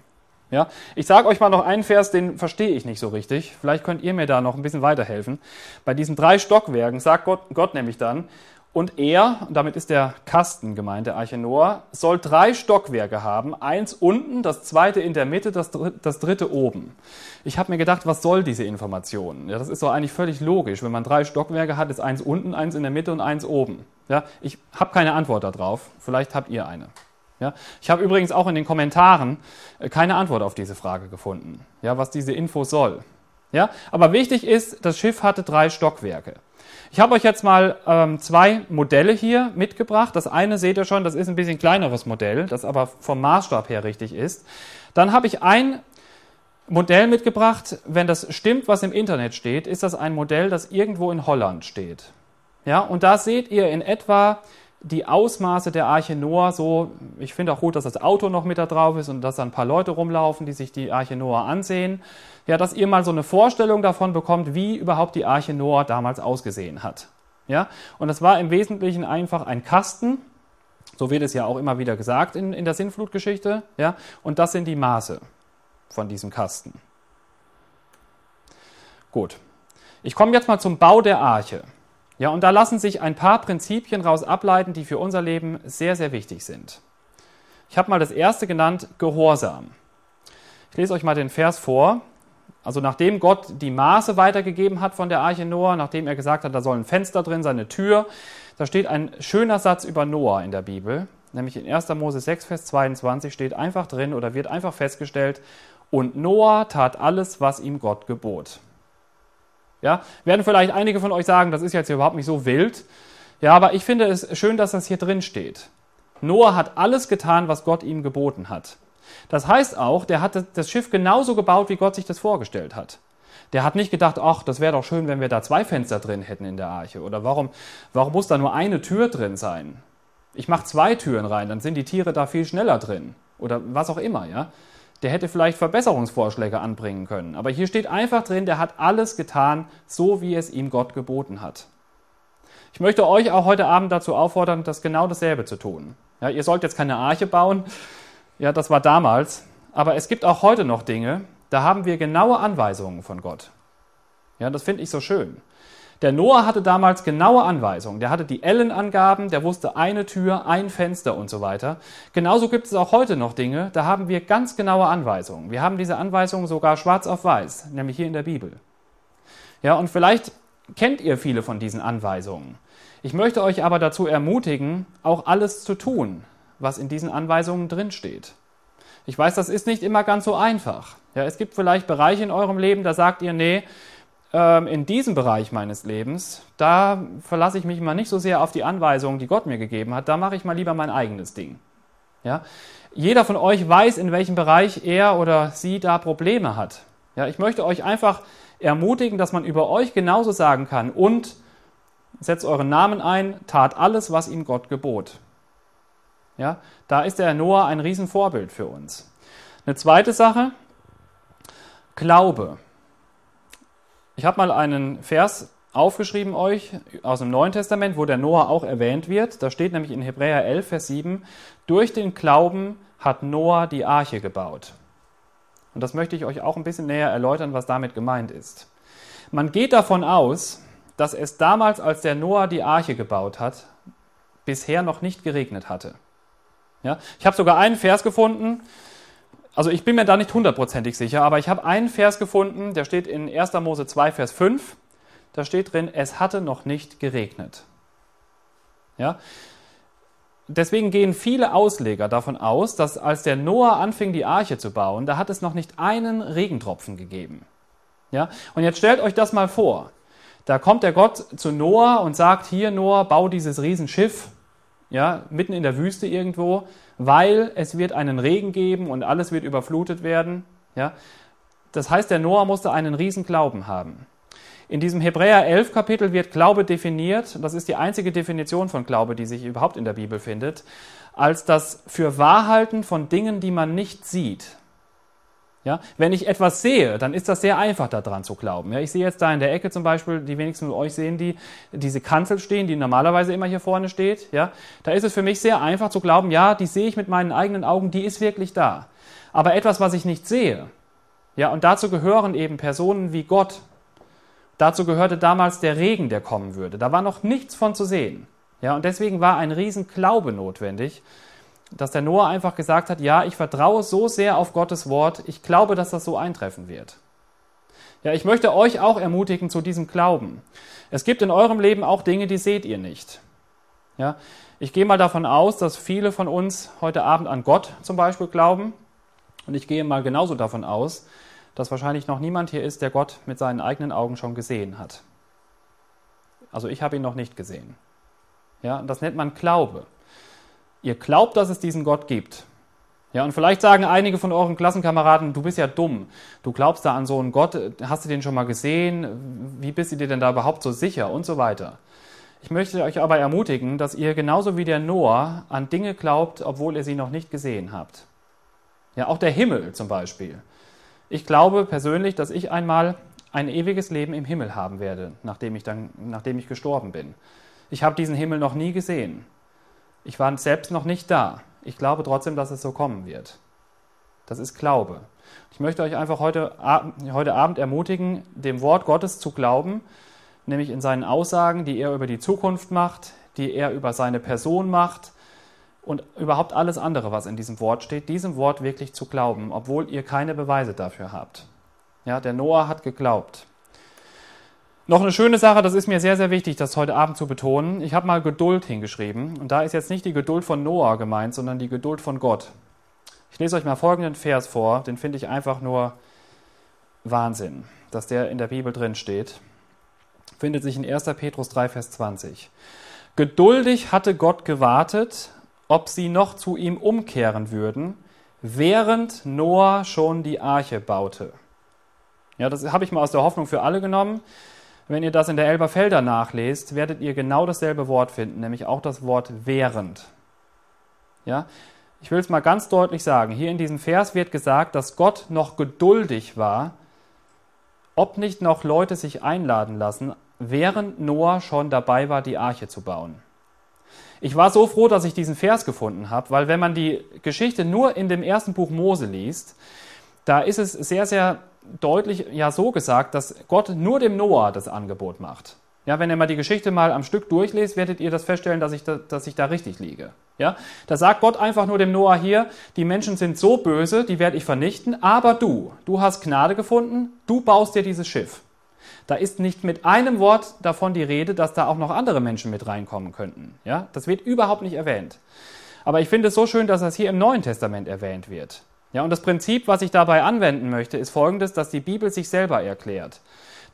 Ja, ich sage euch mal noch einen Vers, den verstehe ich nicht so richtig. Vielleicht könnt ihr mir da noch ein bisschen weiterhelfen. Bei diesen drei Stockwerken sagt Gott, Gott nämlich dann, und er, und damit ist der Kasten gemeint, der Arche Noah, soll drei Stockwerke haben. Eins unten, das zweite in der Mitte, das, das dritte oben. Ich habe mir gedacht, was soll diese Information? Ja, das ist doch eigentlich völlig logisch. Wenn man drei Stockwerke hat, ist eins unten, eins in der Mitte und eins oben. Ja, ich habe keine Antwort darauf. Vielleicht habt ihr eine. Ja, ich habe übrigens auch in den Kommentaren äh, keine Antwort auf diese Frage gefunden, ja, was diese Info soll. Ja, aber wichtig ist, das Schiff hatte drei Stockwerke. Ich habe euch jetzt mal ähm, zwei Modelle hier mitgebracht. Das eine seht ihr schon, das ist ein bisschen kleineres Modell, das aber vom Maßstab her richtig ist. Dann habe ich ein Modell mitgebracht. Wenn das stimmt, was im Internet steht, ist das ein Modell, das irgendwo in Holland steht. Ja, und da seht ihr in etwa die Ausmaße der Arche Noah so, ich finde auch gut, dass das Auto noch mit da drauf ist und dass da ein paar Leute rumlaufen, die sich die Arche Noah ansehen ja, dass ihr mal so eine Vorstellung davon bekommt, wie überhaupt die Arche Noah damals ausgesehen hat. Ja, und das war im Wesentlichen einfach ein Kasten, so wird es ja auch immer wieder gesagt in, in der Sinnflutgeschichte, ja, und das sind die Maße von diesem Kasten. Gut. Ich komme jetzt mal zum Bau der Arche. Ja, und da lassen sich ein paar Prinzipien raus ableiten, die für unser Leben sehr, sehr wichtig sind. Ich habe mal das erste genannt, Gehorsam. Ich lese euch mal den Vers vor. Also nachdem Gott die Maße weitergegeben hat von der Arche Noah, nachdem er gesagt hat, da soll ein Fenster drin, seine Tür, da steht ein schöner Satz über Noah in der Bibel, nämlich in 1. Mose 6, Vers 22 steht einfach drin oder wird einfach festgestellt, und Noah tat alles, was ihm Gott gebot. Ja, werden vielleicht einige von euch sagen, das ist jetzt überhaupt nicht so wild. Ja, aber ich finde es schön, dass das hier drin steht. Noah hat alles getan, was Gott ihm geboten hat. Das heißt auch, der hat das Schiff genauso gebaut, wie Gott sich das vorgestellt hat. Der hat nicht gedacht, ach, das wäre doch schön, wenn wir da zwei Fenster drin hätten in der Arche. Oder warum, warum muss da nur eine Tür drin sein? Ich mache zwei Türen rein, dann sind die Tiere da viel schneller drin. Oder was auch immer, ja. Der hätte vielleicht Verbesserungsvorschläge anbringen können. Aber hier steht einfach drin, der hat alles getan, so wie es ihm Gott geboten hat. Ich möchte euch auch heute Abend dazu auffordern, das genau dasselbe zu tun. Ja, ihr sollt jetzt keine Arche bauen, ja, das war damals, aber es gibt auch heute noch Dinge, da haben wir genaue Anweisungen von Gott. Ja, das finde ich so schön. Der Noah hatte damals genaue Anweisungen. Der hatte die Ellenangaben, der wusste eine Tür, ein Fenster und so weiter. Genauso gibt es auch heute noch Dinge, da haben wir ganz genaue Anweisungen. Wir haben diese Anweisungen sogar schwarz auf weiß, nämlich hier in der Bibel. Ja, und vielleicht kennt ihr viele von diesen Anweisungen. Ich möchte euch aber dazu ermutigen, auch alles zu tun, was in diesen Anweisungen drinsteht. Ich weiß, das ist nicht immer ganz so einfach. Ja, es gibt vielleicht Bereiche in eurem Leben, da sagt ihr, nee, in diesem Bereich meines Lebens, da verlasse ich mich mal nicht so sehr auf die Anweisungen, die Gott mir gegeben hat, da mache ich mal lieber mein eigenes Ding. Ja? Jeder von euch weiß, in welchem Bereich er oder sie da Probleme hat. Ja, ich möchte euch einfach ermutigen, dass man über euch genauso sagen kann und setzt euren Namen ein, tat alles, was ihm Gott gebot. Ja, da ist der Noah ein Riesenvorbild für uns. Eine zweite Sache, Glaube. Ich habe mal einen Vers aufgeschrieben euch aus dem Neuen Testament, wo der Noah auch erwähnt wird. Da steht nämlich in Hebräer 11, Vers 7, durch den Glauben hat Noah die Arche gebaut. Und das möchte ich euch auch ein bisschen näher erläutern, was damit gemeint ist. Man geht davon aus, dass es damals, als der Noah die Arche gebaut hat, bisher noch nicht geregnet hatte. Ja? Ich habe sogar einen Vers gefunden, also ich bin mir da nicht hundertprozentig sicher, aber ich habe einen Vers gefunden, der steht in 1. Mose 2, Vers 5. Da steht drin, es hatte noch nicht geregnet. Ja? Deswegen gehen viele Ausleger davon aus, dass als der Noah anfing, die Arche zu bauen, da hat es noch nicht einen Regentropfen gegeben. Ja? Und jetzt stellt euch das mal vor. Da kommt der Gott zu Noah und sagt, hier Noah, bau dieses Riesenschiff, ja, mitten in der Wüste irgendwo, weil es wird einen Regen geben und alles wird überflutet werden. Ja. Das heißt, der Noah musste einen riesen Glauben haben. In diesem Hebräer 11 Kapitel wird Glaube definiert, das ist die einzige Definition von Glaube, die sich überhaupt in der Bibel findet, als das für Wahrhalten von Dingen, die man nicht sieht. Ja, wenn ich etwas sehe, dann ist das sehr einfach daran zu glauben. Ja, ich sehe jetzt da in der Ecke zum Beispiel, die wenigsten von euch sehen die, diese Kanzel stehen, die normalerweise immer hier vorne steht. Ja, da ist es für mich sehr einfach zu glauben, ja, die sehe ich mit meinen eigenen Augen, die ist wirklich da. Aber etwas, was ich nicht sehe, ja, und dazu gehören eben Personen wie Gott. Dazu gehörte damals der Regen, der kommen würde. Da war noch nichts von zu sehen. Ja, und deswegen war ein Riesenglaube notwendig dass der Noah einfach gesagt hat, ja, ich vertraue so sehr auf Gottes Wort, ich glaube, dass das so eintreffen wird. Ja, ich möchte euch auch ermutigen zu diesem Glauben. Es gibt in eurem Leben auch Dinge, die seht ihr nicht. Ja, ich gehe mal davon aus, dass viele von uns heute Abend an Gott zum Beispiel glauben. Und ich gehe mal genauso davon aus, dass wahrscheinlich noch niemand hier ist, der Gott mit seinen eigenen Augen schon gesehen hat. Also ich habe ihn noch nicht gesehen. Ja, das nennt man Glaube. Ihr glaubt, dass es diesen Gott gibt. Ja, und vielleicht sagen einige von euren Klassenkameraden, du bist ja dumm. Du glaubst da an so einen Gott, hast du den schon mal gesehen? Wie bist du dir denn da überhaupt so sicher? Und so weiter. Ich möchte euch aber ermutigen, dass ihr genauso wie der Noah an Dinge glaubt, obwohl ihr sie noch nicht gesehen habt. Ja, auch der Himmel zum Beispiel. Ich glaube persönlich, dass ich einmal ein ewiges Leben im Himmel haben werde, nachdem ich, dann, nachdem ich gestorben bin. Ich habe diesen Himmel noch nie gesehen. Ich war selbst noch nicht da. Ich glaube trotzdem, dass es so kommen wird. Das ist Glaube. Ich möchte euch einfach heute, heute Abend ermutigen, dem Wort Gottes zu glauben, nämlich in seinen Aussagen, die er über die Zukunft macht, die er über seine Person macht und überhaupt alles andere, was in diesem Wort steht, diesem Wort wirklich zu glauben, obwohl ihr keine Beweise dafür habt. Ja, der Noah hat geglaubt. Noch eine schöne Sache, das ist mir sehr, sehr wichtig, das heute Abend zu betonen. Ich habe mal Geduld hingeschrieben. Und da ist jetzt nicht die Geduld von Noah gemeint, sondern die Geduld von Gott. Ich lese euch mal folgenden Vers vor, den finde ich einfach nur Wahnsinn, dass der in der Bibel drin steht. Findet sich in 1. Petrus 3, Vers 20. Geduldig hatte Gott gewartet, ob sie noch zu ihm umkehren würden, während Noah schon die Arche baute. Ja, das habe ich mal aus der Hoffnung für alle genommen. Wenn ihr das in der Elberfelder nachlest, werdet ihr genau dasselbe Wort finden, nämlich auch das Wort während. Ja? Ich will es mal ganz deutlich sagen. Hier in diesem Vers wird gesagt, dass Gott noch geduldig war, ob nicht noch Leute sich einladen lassen, während Noah schon dabei war, die Arche zu bauen. Ich war so froh, dass ich diesen Vers gefunden habe, weil wenn man die Geschichte nur in dem ersten Buch Mose liest, da ist es sehr, sehr deutlich ja so gesagt, dass Gott nur dem Noah das Angebot macht. Ja, wenn ihr mal die Geschichte mal am Stück durchlest, werdet ihr das feststellen, dass ich da, dass ich da richtig liege. Ja, da sagt Gott einfach nur dem Noah hier, die Menschen sind so böse, die werde ich vernichten, aber du, du hast Gnade gefunden, du baust dir dieses Schiff. Da ist nicht mit einem Wort davon die Rede, dass da auch noch andere Menschen mit reinkommen könnten. Ja, das wird überhaupt nicht erwähnt. Aber ich finde es so schön, dass das hier im Neuen Testament erwähnt wird. Ja, und das Prinzip, was ich dabei anwenden möchte, ist folgendes, dass die Bibel sich selber erklärt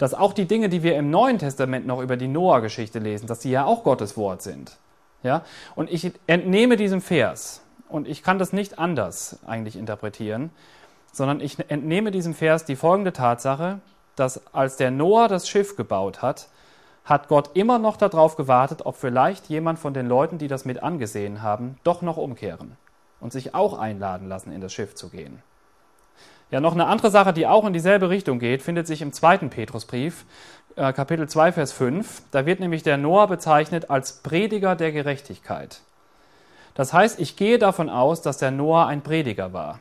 dass auch die Dinge, die wir im Neuen Testament noch über die Noah-Geschichte lesen, dass sie ja auch Gottes Wort sind. Ja? Und ich entnehme diesem Vers, und ich kann das nicht anders eigentlich interpretieren, sondern ich entnehme diesem Vers die folgende Tatsache, dass als der Noah das Schiff gebaut hat, hat Gott immer noch darauf gewartet, ob vielleicht jemand von den Leuten, die das mit angesehen haben, doch noch umkehren und sich auch einladen lassen, in das Schiff zu gehen. Ja, noch eine andere Sache, die auch in dieselbe Richtung geht, findet sich im zweiten Petrusbrief, äh, Kapitel 2, Vers 5. Da wird nämlich der Noah bezeichnet als Prediger der Gerechtigkeit. Das heißt, ich gehe davon aus, dass der Noah ein Prediger war.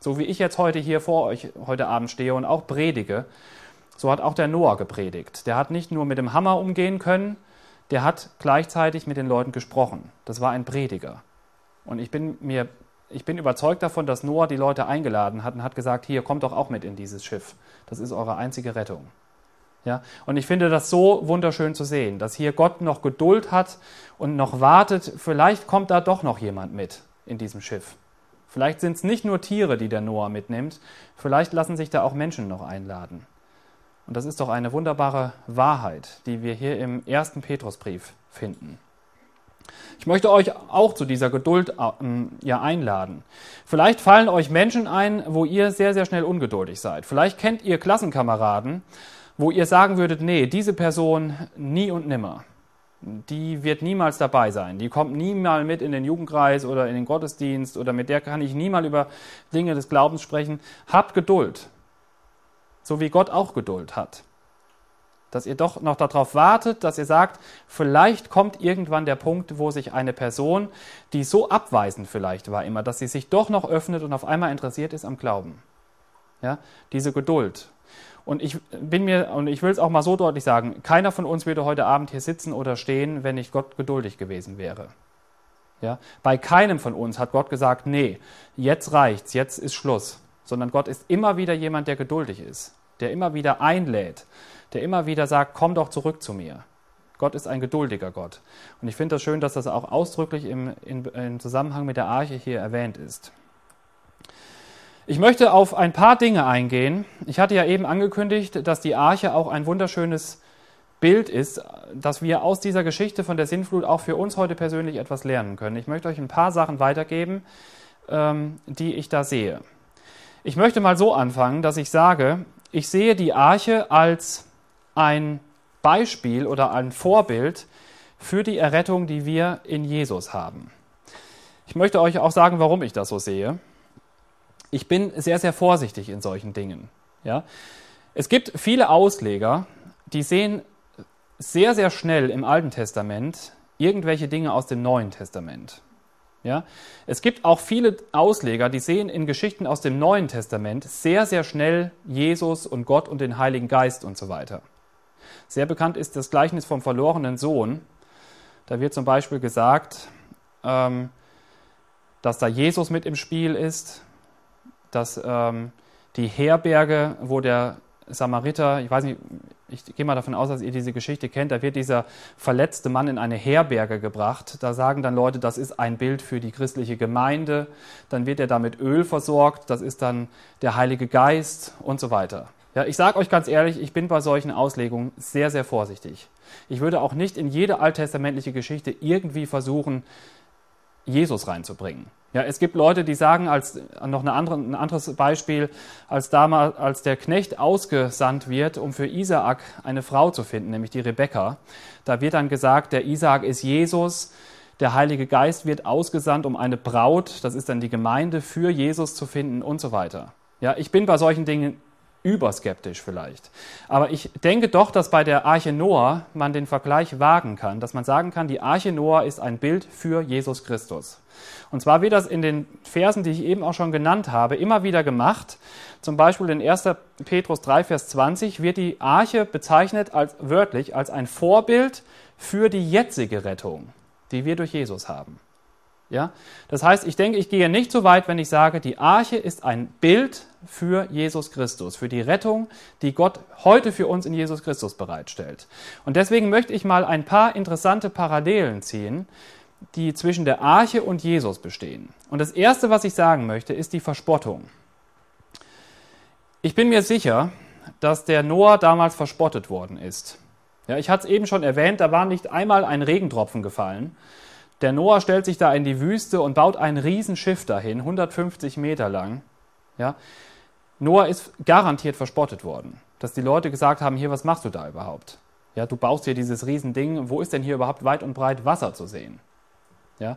So wie ich jetzt heute hier vor euch heute Abend stehe und auch predige, so hat auch der Noah gepredigt. Der hat nicht nur mit dem Hammer umgehen können, der hat gleichzeitig mit den Leuten gesprochen. Das war ein Prediger. Und ich bin mir ich bin überzeugt davon, dass Noah die Leute eingeladen hat und hat gesagt, hier, kommt doch auch mit in dieses Schiff. Das ist eure einzige Rettung. Ja? Und ich finde das so wunderschön zu sehen, dass hier Gott noch Geduld hat und noch wartet, vielleicht kommt da doch noch jemand mit in diesem Schiff. Vielleicht sind es nicht nur Tiere, die der Noah mitnimmt, vielleicht lassen sich da auch Menschen noch einladen. Und das ist doch eine wunderbare Wahrheit, die wir hier im ersten Petrusbrief finden. Ich möchte euch auch zu dieser Geduld ähm, ja, einladen. Vielleicht fallen euch Menschen ein, wo ihr sehr, sehr schnell ungeduldig seid. Vielleicht kennt ihr Klassenkameraden, wo ihr sagen würdet, nee, diese Person nie und nimmer. Die wird niemals dabei sein. Die kommt niemals mit in den Jugendkreis oder in den Gottesdienst oder mit der kann ich niemals über Dinge des Glaubens sprechen. Habt Geduld. So wie Gott auch Geduld hat dass ihr doch noch darauf wartet, dass ihr sagt, vielleicht kommt irgendwann der Punkt, wo sich eine Person, die so abweisend vielleicht war immer, dass sie sich doch noch öffnet und auf einmal interessiert ist am Glauben. Ja, diese Geduld. Und ich bin mir, und ich will es auch mal so deutlich sagen, keiner von uns würde heute Abend hier sitzen oder stehen, wenn nicht Gott geduldig gewesen wäre. Ja, bei keinem von uns hat Gott gesagt, nee, jetzt reicht's, jetzt ist Schluss. Sondern Gott ist immer wieder jemand, der geduldig ist, der immer wieder einlädt, der immer wieder sagt, komm doch zurück zu mir. Gott ist ein geduldiger Gott. Und ich finde das schön, dass das auch ausdrücklich im, in, im Zusammenhang mit der Arche hier erwähnt ist. Ich möchte auf ein paar Dinge eingehen. Ich hatte ja eben angekündigt, dass die Arche auch ein wunderschönes Bild ist, dass wir aus dieser Geschichte von der Sintflut auch für uns heute persönlich etwas lernen können. Ich möchte euch ein paar Sachen weitergeben, ähm, die ich da sehe. Ich möchte mal so anfangen, dass ich sage, ich sehe die Arche als ein Beispiel oder ein Vorbild für die Errettung, die wir in Jesus haben. Ich möchte euch auch sagen, warum ich das so sehe. Ich bin sehr, sehr vorsichtig in solchen Dingen. Ja? Es gibt viele Ausleger, die sehen sehr, sehr schnell im Alten Testament irgendwelche Dinge aus dem Neuen Testament. Ja? Es gibt auch viele Ausleger, die sehen in Geschichten aus dem Neuen Testament sehr, sehr schnell Jesus und Gott und den Heiligen Geist und so weiter. Sehr bekannt ist das Gleichnis vom verlorenen Sohn. Da wird zum Beispiel gesagt, ähm, dass da Jesus mit im Spiel ist, dass ähm, die Herberge, wo der Samariter, ich weiß nicht, ich gehe mal davon aus, dass ihr diese Geschichte kennt, da wird dieser verletzte Mann in eine Herberge gebracht. Da sagen dann Leute, das ist ein Bild für die christliche Gemeinde. Dann wird er da mit Öl versorgt, das ist dann der Heilige Geist und so weiter. Ja, ich sage euch ganz ehrlich, ich bin bei solchen Auslegungen sehr, sehr vorsichtig. Ich würde auch nicht in jede alttestamentliche Geschichte irgendwie versuchen, Jesus reinzubringen. Ja, es gibt Leute, die sagen, als noch andere, ein anderes Beispiel, als damals, als der Knecht ausgesandt wird, um für Isaak eine Frau zu finden, nämlich die Rebekka, da wird dann gesagt, der Isaak ist Jesus, der Heilige Geist wird ausgesandt, um eine Braut, das ist dann die Gemeinde, für Jesus zu finden und so weiter. Ja, ich bin bei solchen Dingen überskeptisch vielleicht. Aber ich denke doch, dass bei der Arche Noah man den Vergleich wagen kann, dass man sagen kann, die Arche Noah ist ein Bild für Jesus Christus. Und zwar wird das in den Versen, die ich eben auch schon genannt habe, immer wieder gemacht. Zum Beispiel in 1. Petrus 3, Vers 20 wird die Arche bezeichnet als wörtlich als ein Vorbild für die jetzige Rettung, die wir durch Jesus haben. Ja? Das heißt, ich denke, ich gehe nicht so weit, wenn ich sage, die Arche ist ein Bild für Jesus Christus, für die Rettung, die Gott heute für uns in Jesus Christus bereitstellt. Und deswegen möchte ich mal ein paar interessante Parallelen ziehen, die zwischen der Arche und Jesus bestehen. Und das Erste, was ich sagen möchte, ist die Verspottung. Ich bin mir sicher, dass der Noah damals verspottet worden ist. Ja, ich hatte es eben schon erwähnt, da war nicht einmal ein Regentropfen gefallen. Der Noah stellt sich da in die Wüste und baut ein Riesenschiff dahin, 150 Meter lang. Ja, Noah ist garantiert verspottet worden, dass die Leute gesagt haben, hier, was machst du da überhaupt? Ja, du baust hier dieses Riesending, wo ist denn hier überhaupt weit und breit Wasser zu sehen? Ja,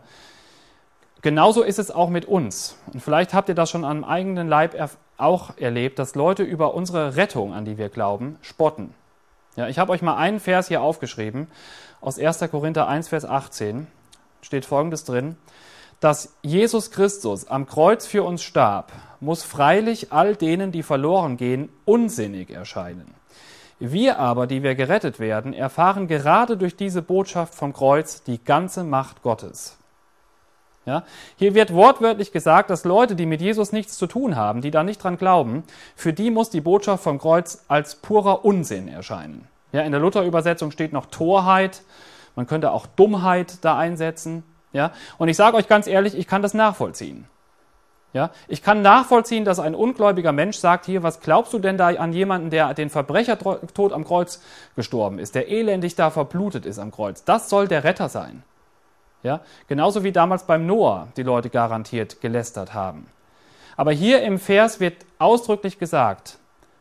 genauso ist es auch mit uns. Und vielleicht habt ihr das schon am eigenen Leib auch erlebt, dass Leute über unsere Rettung, an die wir glauben, spotten. Ja, ich habe euch mal einen Vers hier aufgeschrieben aus 1. Korinther 1, Vers 18 steht Folgendes drin, dass Jesus Christus am Kreuz für uns starb, muss freilich all denen, die verloren gehen, unsinnig erscheinen. Wir aber, die wir gerettet werden, erfahren gerade durch diese Botschaft vom Kreuz die ganze Macht Gottes. Ja, hier wird wortwörtlich gesagt, dass Leute, die mit Jesus nichts zu tun haben, die da nicht dran glauben, für die muss die Botschaft vom Kreuz als purer Unsinn erscheinen. Ja, in der Luther-Übersetzung steht noch Torheit man könnte auch Dummheit da einsetzen. Ja? Und ich sage euch ganz ehrlich, ich kann das nachvollziehen. Ja? Ich kann nachvollziehen, dass ein ungläubiger Mensch sagt, hier, was glaubst du denn da an jemanden, der den Verbrechertod am Kreuz gestorben ist, der elendig da verblutet ist am Kreuz? Das soll der Retter sein. Ja? Genauso wie damals beim Noah die Leute garantiert gelästert haben. Aber hier im Vers wird ausdrücklich gesagt,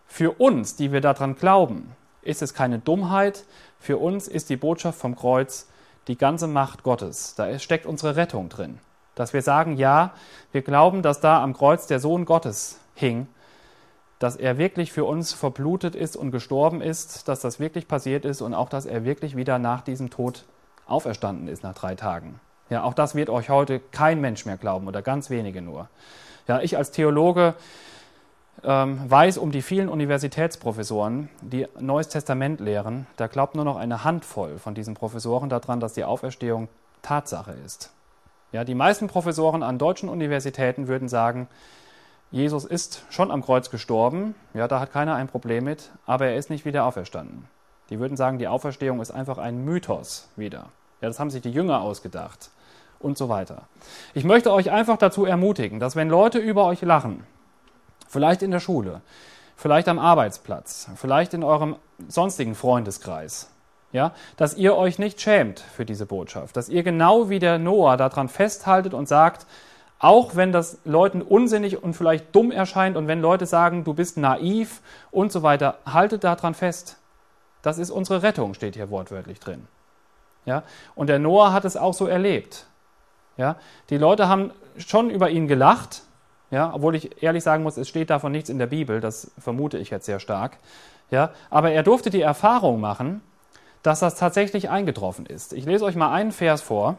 für uns, die wir daran glauben, ist es keine Dummheit, für uns ist die Botschaft vom Kreuz die ganze Macht Gottes. Da steckt unsere Rettung drin. Dass wir sagen, ja, wir glauben, dass da am Kreuz der Sohn Gottes hing, dass er wirklich für uns verblutet ist und gestorben ist, dass das wirklich passiert ist und auch, dass er wirklich wieder nach diesem Tod auferstanden ist nach drei Tagen. Ja, auch das wird euch heute kein Mensch mehr glauben oder ganz wenige nur. Ja, ich als Theologe weiß um die vielen Universitätsprofessoren, die Neues Testament lehren. Da glaubt nur noch eine Handvoll von diesen Professoren daran, dass die Auferstehung Tatsache ist. Ja, die meisten Professoren an deutschen Universitäten würden sagen, Jesus ist schon am Kreuz gestorben, ja, da hat keiner ein Problem mit, aber er ist nicht wieder auferstanden. Die würden sagen, die Auferstehung ist einfach ein Mythos wieder. Ja, das haben sich die Jünger ausgedacht und so weiter. Ich möchte euch einfach dazu ermutigen, dass wenn Leute über euch lachen, vielleicht in der Schule, vielleicht am Arbeitsplatz, vielleicht in eurem sonstigen Freundeskreis. Ja, dass ihr euch nicht schämt für diese Botschaft, dass ihr genau wie der Noah daran festhaltet und sagt, auch wenn das Leuten unsinnig und vielleicht dumm erscheint und wenn Leute sagen, du bist naiv und so weiter, haltet daran fest. Das ist unsere Rettung, steht hier wortwörtlich drin. Ja, und der Noah hat es auch so erlebt. Ja, die Leute haben schon über ihn gelacht, ja, obwohl ich ehrlich sagen muss, es steht davon nichts in der Bibel, das vermute ich jetzt sehr stark. Ja, aber er durfte die Erfahrung machen, dass das tatsächlich eingetroffen ist. Ich lese euch mal einen Vers vor.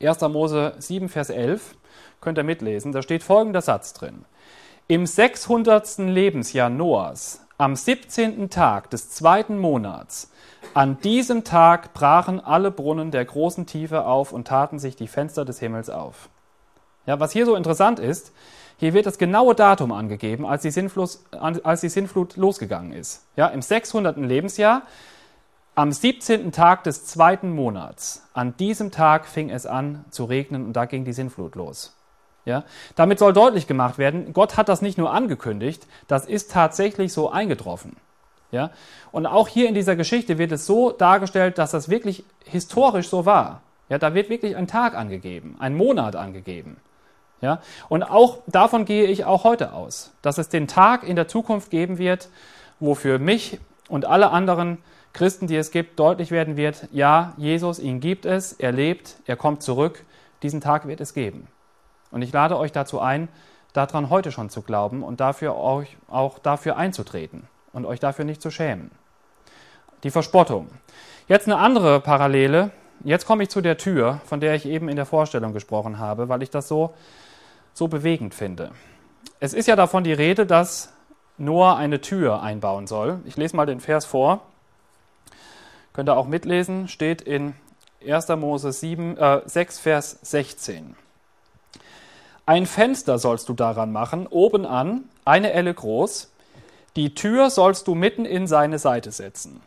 1. Mose 7, Vers 11. Könnt ihr mitlesen. Da steht folgender Satz drin. Im 600. Lebensjahr Noahs, am 17. Tag des zweiten Monats, an diesem Tag brachen alle Brunnen der großen Tiefe auf und taten sich die Fenster des Himmels auf. Ja, was hier so interessant ist, hier wird das genaue Datum angegeben, als die, Sinnflut, als die Sinnflut losgegangen ist. Ja, Im 600. Lebensjahr, am 17. Tag des zweiten Monats. An diesem Tag fing es an zu regnen und da ging die Sinnflut los. Ja, damit soll deutlich gemacht werden, Gott hat das nicht nur angekündigt, das ist tatsächlich so eingetroffen. Ja, und auch hier in dieser Geschichte wird es so dargestellt, dass das wirklich historisch so war. Ja, da wird wirklich ein Tag angegeben, ein Monat angegeben. Ja? Und auch davon gehe ich auch heute aus, dass es den Tag in der Zukunft geben wird, wo für mich und alle anderen Christen, die es gibt, deutlich werden wird, ja, Jesus, ihn gibt es, er lebt, er kommt zurück, diesen Tag wird es geben. Und ich lade euch dazu ein, daran heute schon zu glauben und dafür euch auch dafür einzutreten und euch dafür nicht zu schämen. Die Verspottung. Jetzt eine andere Parallele. Jetzt komme ich zu der Tür, von der ich eben in der Vorstellung gesprochen habe, weil ich das so, so bewegend finde. Es ist ja davon die Rede, dass Noah eine Tür einbauen soll. Ich lese mal den Vers vor. Könnt ihr auch mitlesen, steht in 1. Mose 7, äh, 6, Vers 16. Ein Fenster sollst du daran machen, oben an, eine Elle groß. Die Tür sollst du mitten in seine Seite setzen.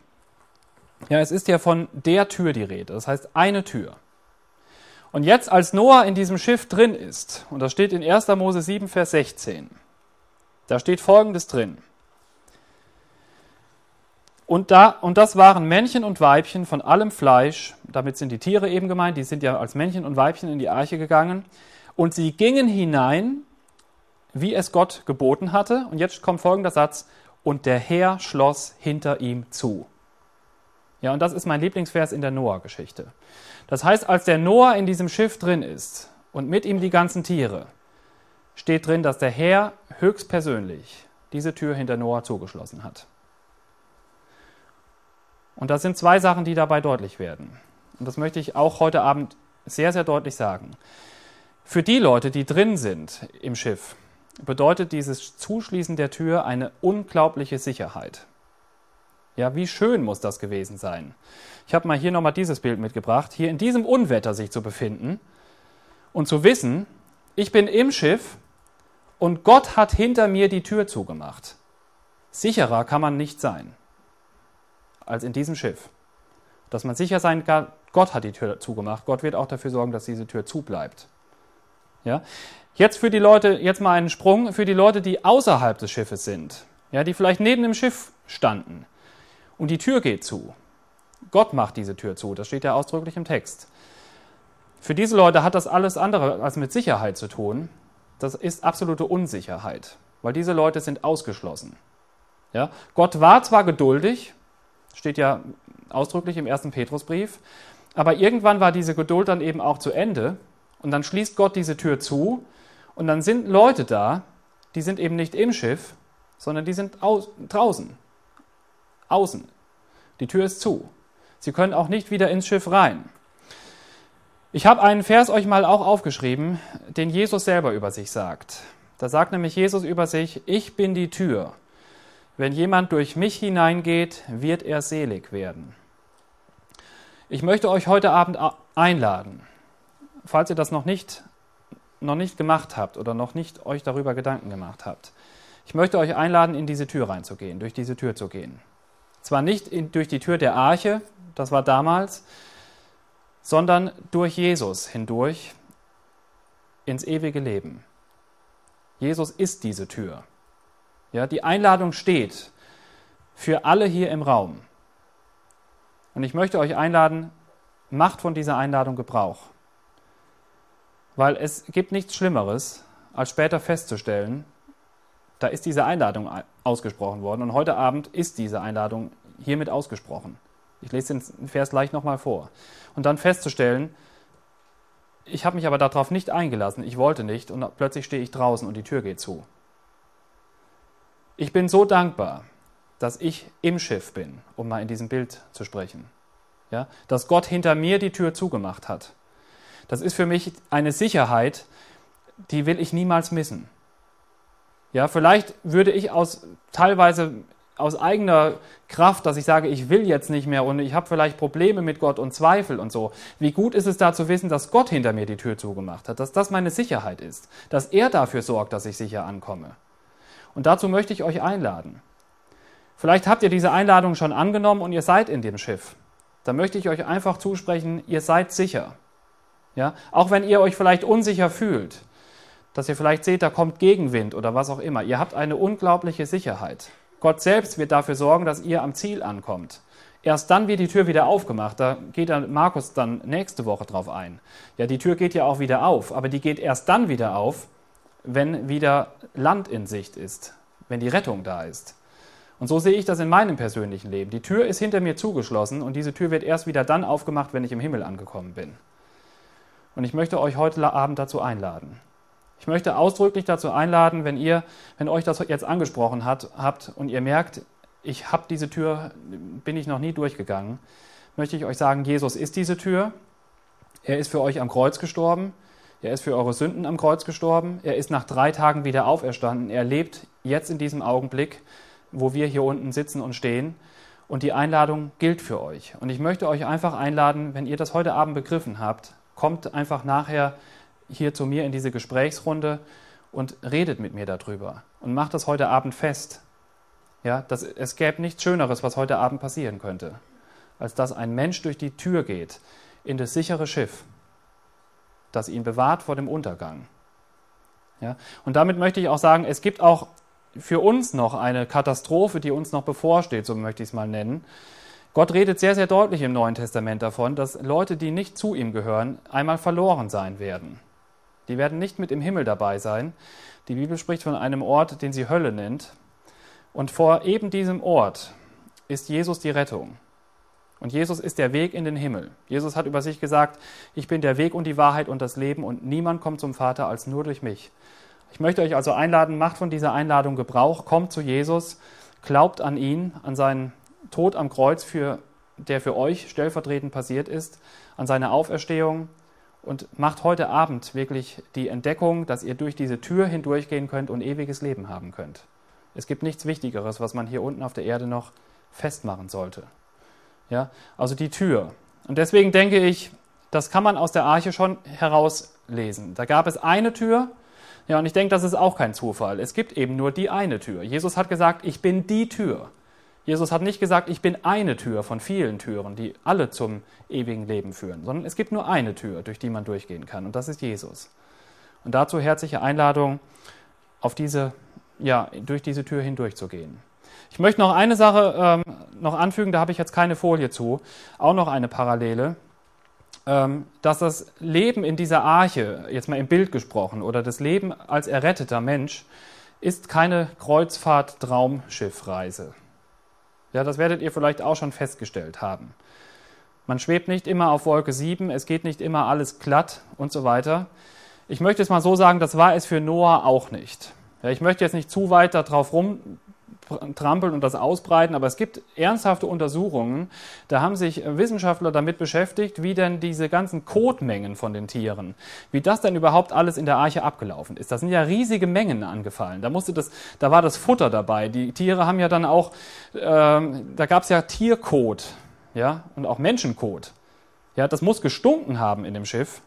Ja, es ist ja von der Tür die Rede, das heißt eine Tür. Und jetzt, als Noah in diesem Schiff drin ist, und das steht in 1. Mose 7, Vers 16, da steht folgendes drin. Und, da, und das waren Männchen und Weibchen von allem Fleisch, damit sind die Tiere eben gemeint, die sind ja als Männchen und Weibchen in die Arche gegangen. Und sie gingen hinein, wie es Gott geboten hatte. Und jetzt kommt folgender Satz, und der Herr schloss hinter ihm zu. Ja, und das ist mein Lieblingsvers in der Noah-Geschichte. Das heißt, als der Noah in diesem Schiff drin ist und mit ihm die ganzen Tiere, steht drin, dass der Herr höchstpersönlich diese Tür hinter Noah zugeschlossen hat. Und das sind zwei Sachen, die dabei deutlich werden. Und das möchte ich auch heute Abend sehr, sehr deutlich sagen. Für die Leute, die drin sind im Schiff, bedeutet dieses Zuschließen der Tür eine unglaubliche Sicherheit. Ja, wie schön muss das gewesen sein? Ich habe mal hier nochmal dieses Bild mitgebracht. Hier in diesem Unwetter sich zu befinden und zu wissen, ich bin im Schiff und Gott hat hinter mir die Tür zugemacht. Sicherer kann man nicht sein als in diesem Schiff. Dass man sicher sein kann, Gott hat die Tür zugemacht. Gott wird auch dafür sorgen, dass diese Tür zubleibt. Ja? Jetzt für die Leute, jetzt mal einen Sprung, für die Leute, die außerhalb des Schiffes sind, ja, die vielleicht neben dem Schiff standen und die Tür geht zu. Gott macht diese Tür zu, das steht ja ausdrücklich im Text. Für diese Leute hat das alles andere als mit Sicherheit zu tun. Das ist absolute Unsicherheit, weil diese Leute sind ausgeschlossen. Ja? Gott war zwar geduldig, steht ja ausdrücklich im ersten Petrusbrief, aber irgendwann war diese Geduld dann eben auch zu Ende und dann schließt Gott diese Tür zu und dann sind Leute da, die sind eben nicht im Schiff, sondern die sind au draußen, außen. Die Tür ist zu. Sie können auch nicht wieder ins Schiff rein. Ich habe einen Vers euch mal auch aufgeschrieben, den Jesus selber über sich sagt. Da sagt nämlich Jesus über sich, ich bin die Tür. Wenn jemand durch mich hineingeht, wird er selig werden. Ich möchte euch heute Abend einladen, falls ihr das noch nicht, noch nicht gemacht habt oder noch nicht euch darüber Gedanken gemacht habt. Ich möchte euch einladen, in diese Tür reinzugehen, durch diese Tür zu gehen. Zwar nicht in, durch die Tür der Arche, das war damals, sondern durch Jesus hindurch ins ewige Leben. Jesus ist diese Tür. Ja, die Einladung steht für alle hier im Raum. Und ich möchte euch einladen, macht von dieser Einladung Gebrauch. Weil es gibt nichts Schlimmeres, als später festzustellen, da ist diese Einladung ausgesprochen worden und heute Abend ist diese Einladung hiermit ausgesprochen. Ich lese den Vers gleich nochmal vor. Und dann festzustellen, ich habe mich aber darauf nicht eingelassen, ich wollte nicht und plötzlich stehe ich draußen und die Tür geht zu. Ich bin so dankbar, dass ich im Schiff bin, um mal in diesem Bild zu sprechen. Ja, dass Gott hinter mir die Tür zugemacht hat. Das ist für mich eine Sicherheit, die will ich niemals missen. Ja, vielleicht würde ich aus teilweise aus eigener Kraft, dass ich sage, ich will jetzt nicht mehr und ich habe vielleicht Probleme mit Gott und Zweifel und so. Wie gut ist es da zu wissen, dass Gott hinter mir die Tür zugemacht hat, dass das meine Sicherheit ist, dass er dafür sorgt, dass ich sicher ankomme. Und dazu möchte ich euch einladen. Vielleicht habt ihr diese Einladung schon angenommen und ihr seid in dem Schiff. Da möchte ich euch einfach zusprechen, ihr seid sicher. Ja? Auch wenn ihr euch vielleicht unsicher fühlt, dass ihr vielleicht seht, da kommt Gegenwind oder was auch immer. Ihr habt eine unglaubliche Sicherheit. Gott selbst wird dafür sorgen, dass ihr am Ziel ankommt. Erst dann wird die Tür wieder aufgemacht. Da geht dann Markus dann nächste Woche drauf ein. Ja, die Tür geht ja auch wieder auf, aber die geht erst dann wieder auf, wenn wieder Land in Sicht ist, wenn die Rettung da ist. Und so sehe ich das in meinem persönlichen Leben. Die Tür ist hinter mir zugeschlossen und diese Tür wird erst wieder dann aufgemacht, wenn ich im Himmel angekommen bin. Und ich möchte euch heute Abend dazu einladen. Ich möchte ausdrücklich dazu einladen, wenn ihr, wenn euch das jetzt angesprochen hat, habt und ihr merkt, ich habe diese Tür, bin ich noch nie durchgegangen, möchte ich euch sagen, Jesus ist diese Tür. Er ist für euch am Kreuz gestorben. Er ist für eure Sünden am Kreuz gestorben. Er ist nach drei Tagen wieder auferstanden. Er lebt jetzt in diesem Augenblick wo wir hier unten sitzen und stehen. Und die Einladung gilt für euch. Und ich möchte euch einfach einladen, wenn ihr das heute Abend begriffen habt, kommt einfach nachher hier zu mir in diese Gesprächsrunde und redet mit mir darüber und macht das heute Abend fest. Ja, dass, es gäbe nichts Schöneres, was heute Abend passieren könnte, als dass ein Mensch durch die Tür geht in das sichere Schiff, das ihn bewahrt vor dem Untergang. Ja, und damit möchte ich auch sagen, es gibt auch für uns noch eine Katastrophe, die uns noch bevorsteht, so möchte ich es mal nennen. Gott redet sehr, sehr deutlich im Neuen Testament davon, dass Leute, die nicht zu ihm gehören, einmal verloren sein werden. Die werden nicht mit im Himmel dabei sein. Die Bibel spricht von einem Ort, den sie Hölle nennt. Und vor eben diesem Ort ist Jesus die Rettung. Und Jesus ist der Weg in den Himmel. Jesus hat über sich gesagt, ich bin der Weg und die Wahrheit und das Leben und niemand kommt zum Vater als nur durch mich. Ich möchte euch also einladen, macht von dieser Einladung Gebrauch, kommt zu Jesus, glaubt an ihn, an seinen Tod am Kreuz, für, der für euch stellvertretend passiert ist, an seine Auferstehung und macht heute Abend wirklich die Entdeckung, dass ihr durch diese Tür hindurchgehen könnt und ewiges Leben haben könnt. Es gibt nichts Wichtigeres, was man hier unten auf der Erde noch festmachen sollte. Ja, also die Tür. Und deswegen denke ich, das kann man aus der Arche schon herauslesen. Da gab es eine Tür, ja, und ich denke, das ist auch kein Zufall. Es gibt eben nur die eine Tür. Jesus hat gesagt, ich bin die Tür. Jesus hat nicht gesagt, ich bin eine Tür von vielen Türen, die alle zum ewigen Leben führen, sondern es gibt nur eine Tür, durch die man durchgehen kann, und das ist Jesus. Und dazu herzliche Einladung, auf diese, ja, durch diese Tür hindurchzugehen. Ich möchte noch eine Sache ähm, noch anfügen, da habe ich jetzt keine Folie zu, auch noch eine Parallele. Ähm, dass das Leben in dieser Arche, jetzt mal im Bild gesprochen, oder das Leben als erretteter Mensch, ist keine Kreuzfahrt-Traumschiffreise. Ja, das werdet ihr vielleicht auch schon festgestellt haben. Man schwebt nicht immer auf Wolke 7, es geht nicht immer alles glatt und so weiter. Ich möchte es mal so sagen, das war es für Noah auch nicht. Ja, ich möchte jetzt nicht zu weit darauf rum trampeln und das ausbreiten, aber es gibt ernsthafte Untersuchungen, da haben sich Wissenschaftler damit beschäftigt, wie denn diese ganzen Kotmengen von den Tieren, wie das denn überhaupt alles in der Arche abgelaufen ist. Da sind ja riesige Mengen angefallen. Da musste das, da war das Futter dabei. Die Tiere haben ja dann auch, ähm, da gab es ja Tierkot, ja, und auch Menschenkot. Ja, das muss gestunken haben in dem Schiff.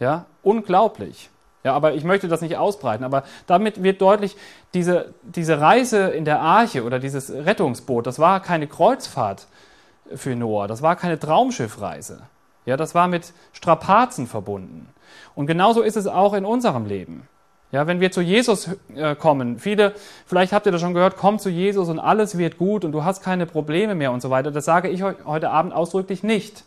Ja, unglaublich. Ja, aber ich möchte das nicht ausbreiten. Aber damit wird deutlich, diese, diese Reise in der Arche oder dieses Rettungsboot, das war keine Kreuzfahrt für Noah, das war keine Traumschiffreise. Ja, das war mit Strapazen verbunden. Und genauso ist es auch in unserem Leben. Ja, wenn wir zu Jesus äh, kommen, viele, vielleicht habt ihr das schon gehört, komm zu Jesus und alles wird gut und du hast keine Probleme mehr und so weiter. Das sage ich euch heute Abend ausdrücklich nicht.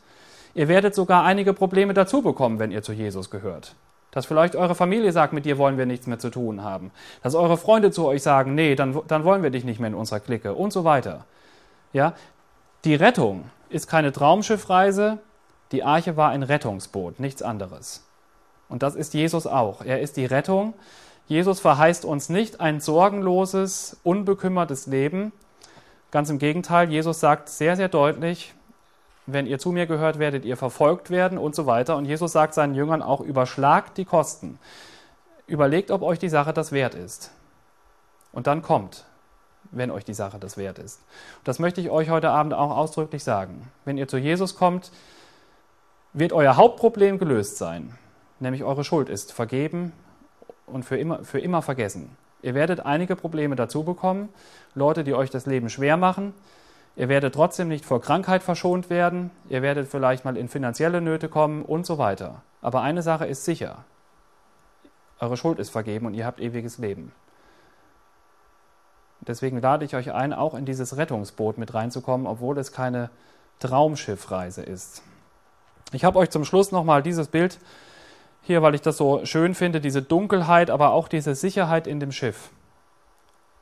Ihr werdet sogar einige Probleme dazu bekommen, wenn ihr zu Jesus gehört. Dass vielleicht eure Familie sagt, mit dir wollen wir nichts mehr zu tun haben. Dass eure Freunde zu euch sagen, nee, dann, dann wollen wir dich nicht mehr in unserer Clique und so weiter. Ja? Die Rettung ist keine Traumschiffreise, die Arche war ein Rettungsboot, nichts anderes. Und das ist Jesus auch. Er ist die Rettung. Jesus verheißt uns nicht ein sorgenloses, unbekümmertes Leben. Ganz im Gegenteil, Jesus sagt sehr, sehr deutlich, wenn ihr zu mir gehört, werdet ihr verfolgt werden und so weiter. Und Jesus sagt seinen Jüngern auch, überschlagt die Kosten. Überlegt, ob euch die Sache das wert ist. Und dann kommt, wenn euch die Sache das wert ist. Das möchte ich euch heute Abend auch ausdrücklich sagen. Wenn ihr zu Jesus kommt, wird euer Hauptproblem gelöst sein. Nämlich eure Schuld ist vergeben und für immer, für immer vergessen. Ihr werdet einige Probleme dazu bekommen, Leute, die euch das Leben schwer machen, Ihr werdet trotzdem nicht vor Krankheit verschont werden, ihr werdet vielleicht mal in finanzielle Nöte kommen und so weiter. Aber eine Sache ist sicher. Eure Schuld ist vergeben und ihr habt ewiges Leben. Deswegen lade ich euch ein, auch in dieses Rettungsboot mit reinzukommen, obwohl es keine Traumschiffreise ist. Ich habe euch zum Schluss nochmal dieses Bild hier, weil ich das so schön finde, diese Dunkelheit, aber auch diese Sicherheit in dem Schiff.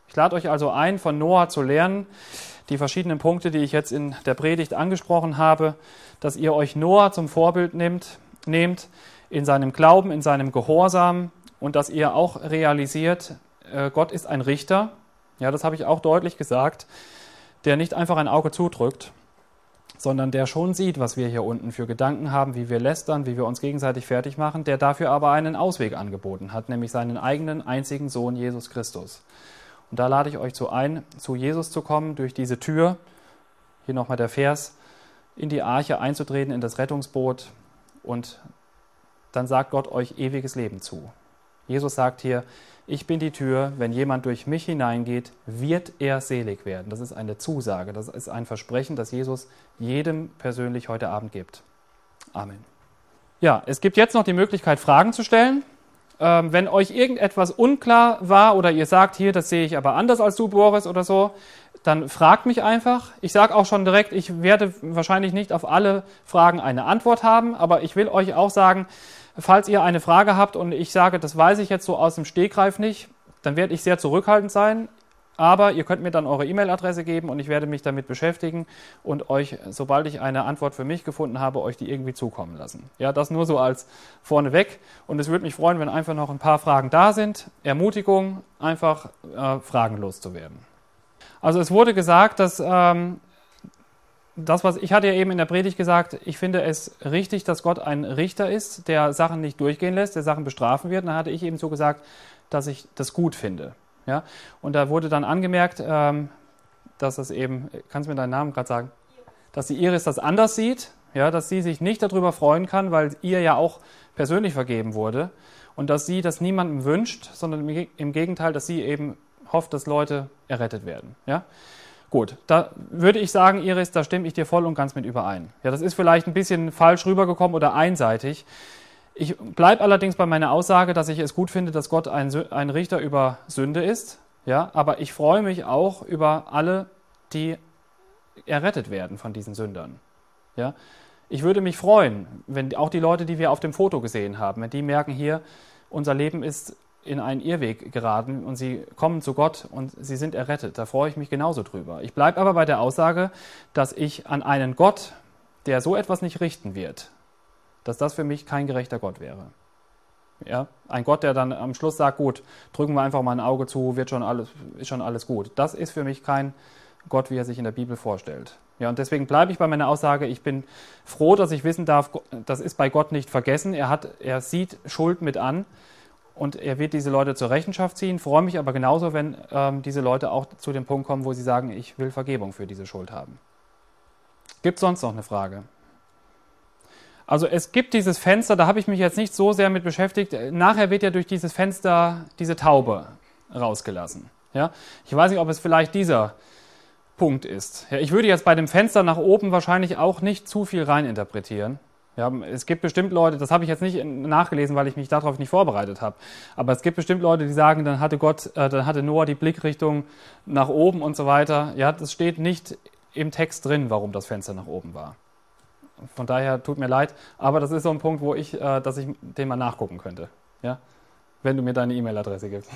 Ich lade euch also ein, von Noah zu lernen, die verschiedenen Punkte, die ich jetzt in der Predigt angesprochen habe, dass ihr euch Noah zum Vorbild nehmt, nehmt in seinem Glauben, in seinem Gehorsam und dass ihr auch realisiert, äh, Gott ist ein Richter, ja, das habe ich auch deutlich gesagt, der nicht einfach ein Auge zudrückt, sondern der schon sieht, was wir hier unten für Gedanken haben, wie wir lästern, wie wir uns gegenseitig fertig machen, der dafür aber einen Ausweg angeboten hat, nämlich seinen eigenen einzigen Sohn Jesus Christus. Und da lade ich euch zu ein, zu Jesus zu kommen, durch diese Tür, hier nochmal der Vers, in die Arche einzutreten, in das Rettungsboot und dann sagt Gott euch ewiges Leben zu. Jesus sagt hier, ich bin die Tür, wenn jemand durch mich hineingeht, wird er selig werden. Das ist eine Zusage, das ist ein Versprechen, das Jesus jedem persönlich heute Abend gibt. Amen. Ja, es gibt jetzt noch die Möglichkeit, Fragen zu stellen. Ähm, wenn euch irgendetwas unklar war oder ihr sagt, hier, das sehe ich aber anders als du, Boris, oder so, dann fragt mich einfach. Ich sage auch schon direkt, ich werde wahrscheinlich nicht auf alle Fragen eine Antwort haben, aber ich will euch auch sagen, falls ihr eine Frage habt und ich sage, das weiß ich jetzt so aus dem Stegreif nicht, dann werde ich sehr zurückhaltend sein. Aber ihr könnt mir dann eure E-Mail-Adresse geben und ich werde mich damit beschäftigen und euch, sobald ich eine Antwort für mich gefunden habe, euch die irgendwie zukommen lassen. Ja, das nur so als vorneweg. Und es würde mich freuen, wenn einfach noch ein paar Fragen da sind. Ermutigung, einfach äh, fragenlos zu werden. Also es wurde gesagt, dass ähm, das, was ich hatte ja eben in der Predigt gesagt, ich finde es richtig, dass Gott ein Richter ist, der Sachen nicht durchgehen lässt, der Sachen bestrafen wird. Und da hatte ich eben so gesagt, dass ich das gut finde. Ja? Und da wurde dann angemerkt, ähm, dass es eben, kannst du mir deinen Namen gerade sagen? Dass die Iris das anders sieht, ja, dass sie sich nicht darüber freuen kann, weil ihr ja auch persönlich vergeben wurde und dass sie das niemandem wünscht, sondern im Gegenteil, dass sie eben hofft, dass Leute errettet werden. Ja? Gut, da würde ich sagen, Iris, da stimme ich dir voll und ganz mit überein. Ja, das ist vielleicht ein bisschen falsch rübergekommen oder einseitig. Ich bleibe allerdings bei meiner Aussage, dass ich es gut finde, dass Gott ein, ein Richter über Sünde ist. Ja, aber ich freue mich auch über alle, die errettet werden von diesen Sündern. Ja, ich würde mich freuen, wenn auch die Leute, die wir auf dem Foto gesehen haben, wenn die merken hier, unser Leben ist in einen Irrweg geraten und sie kommen zu Gott und sie sind errettet. Da freue ich mich genauso drüber. Ich bleibe aber bei der Aussage, dass ich an einen Gott, der so etwas nicht richten wird, dass das für mich kein gerechter Gott wäre. Ja, ein Gott, der dann am Schluss sagt, gut, drücken wir einfach mal ein Auge zu, wird schon alles, ist schon alles gut. Das ist für mich kein Gott, wie er sich in der Bibel vorstellt. Ja, und deswegen bleibe ich bei meiner Aussage, ich bin froh, dass ich wissen darf, das ist bei Gott nicht vergessen. Er, hat, er sieht Schuld mit an und er wird diese Leute zur Rechenschaft ziehen. Freue mich aber genauso, wenn ähm, diese Leute auch zu dem Punkt kommen, wo sie sagen, ich will Vergebung für diese Schuld haben. Gibt es sonst noch eine Frage? Also es gibt dieses Fenster, da habe ich mich jetzt nicht so sehr mit beschäftigt. Nachher wird ja durch dieses Fenster diese Taube rausgelassen. Ja? Ich weiß nicht, ob es vielleicht dieser Punkt ist. Ja, ich würde jetzt bei dem Fenster nach oben wahrscheinlich auch nicht zu viel reininterpretieren. Ja, es gibt bestimmt Leute, das habe ich jetzt nicht nachgelesen, weil ich mich darauf nicht vorbereitet habe. Aber es gibt bestimmt Leute, die sagen, dann hatte Gott, äh, dann hatte Noah die Blickrichtung nach oben und so weiter. Ja, das steht nicht im Text drin, warum das Fenster nach oben war. Von daher tut mir leid, aber das ist so ein Punkt, wo ich, äh, dass ich den mal nachgucken könnte. Ja? Wenn du mir deine E-Mail-Adresse gibst.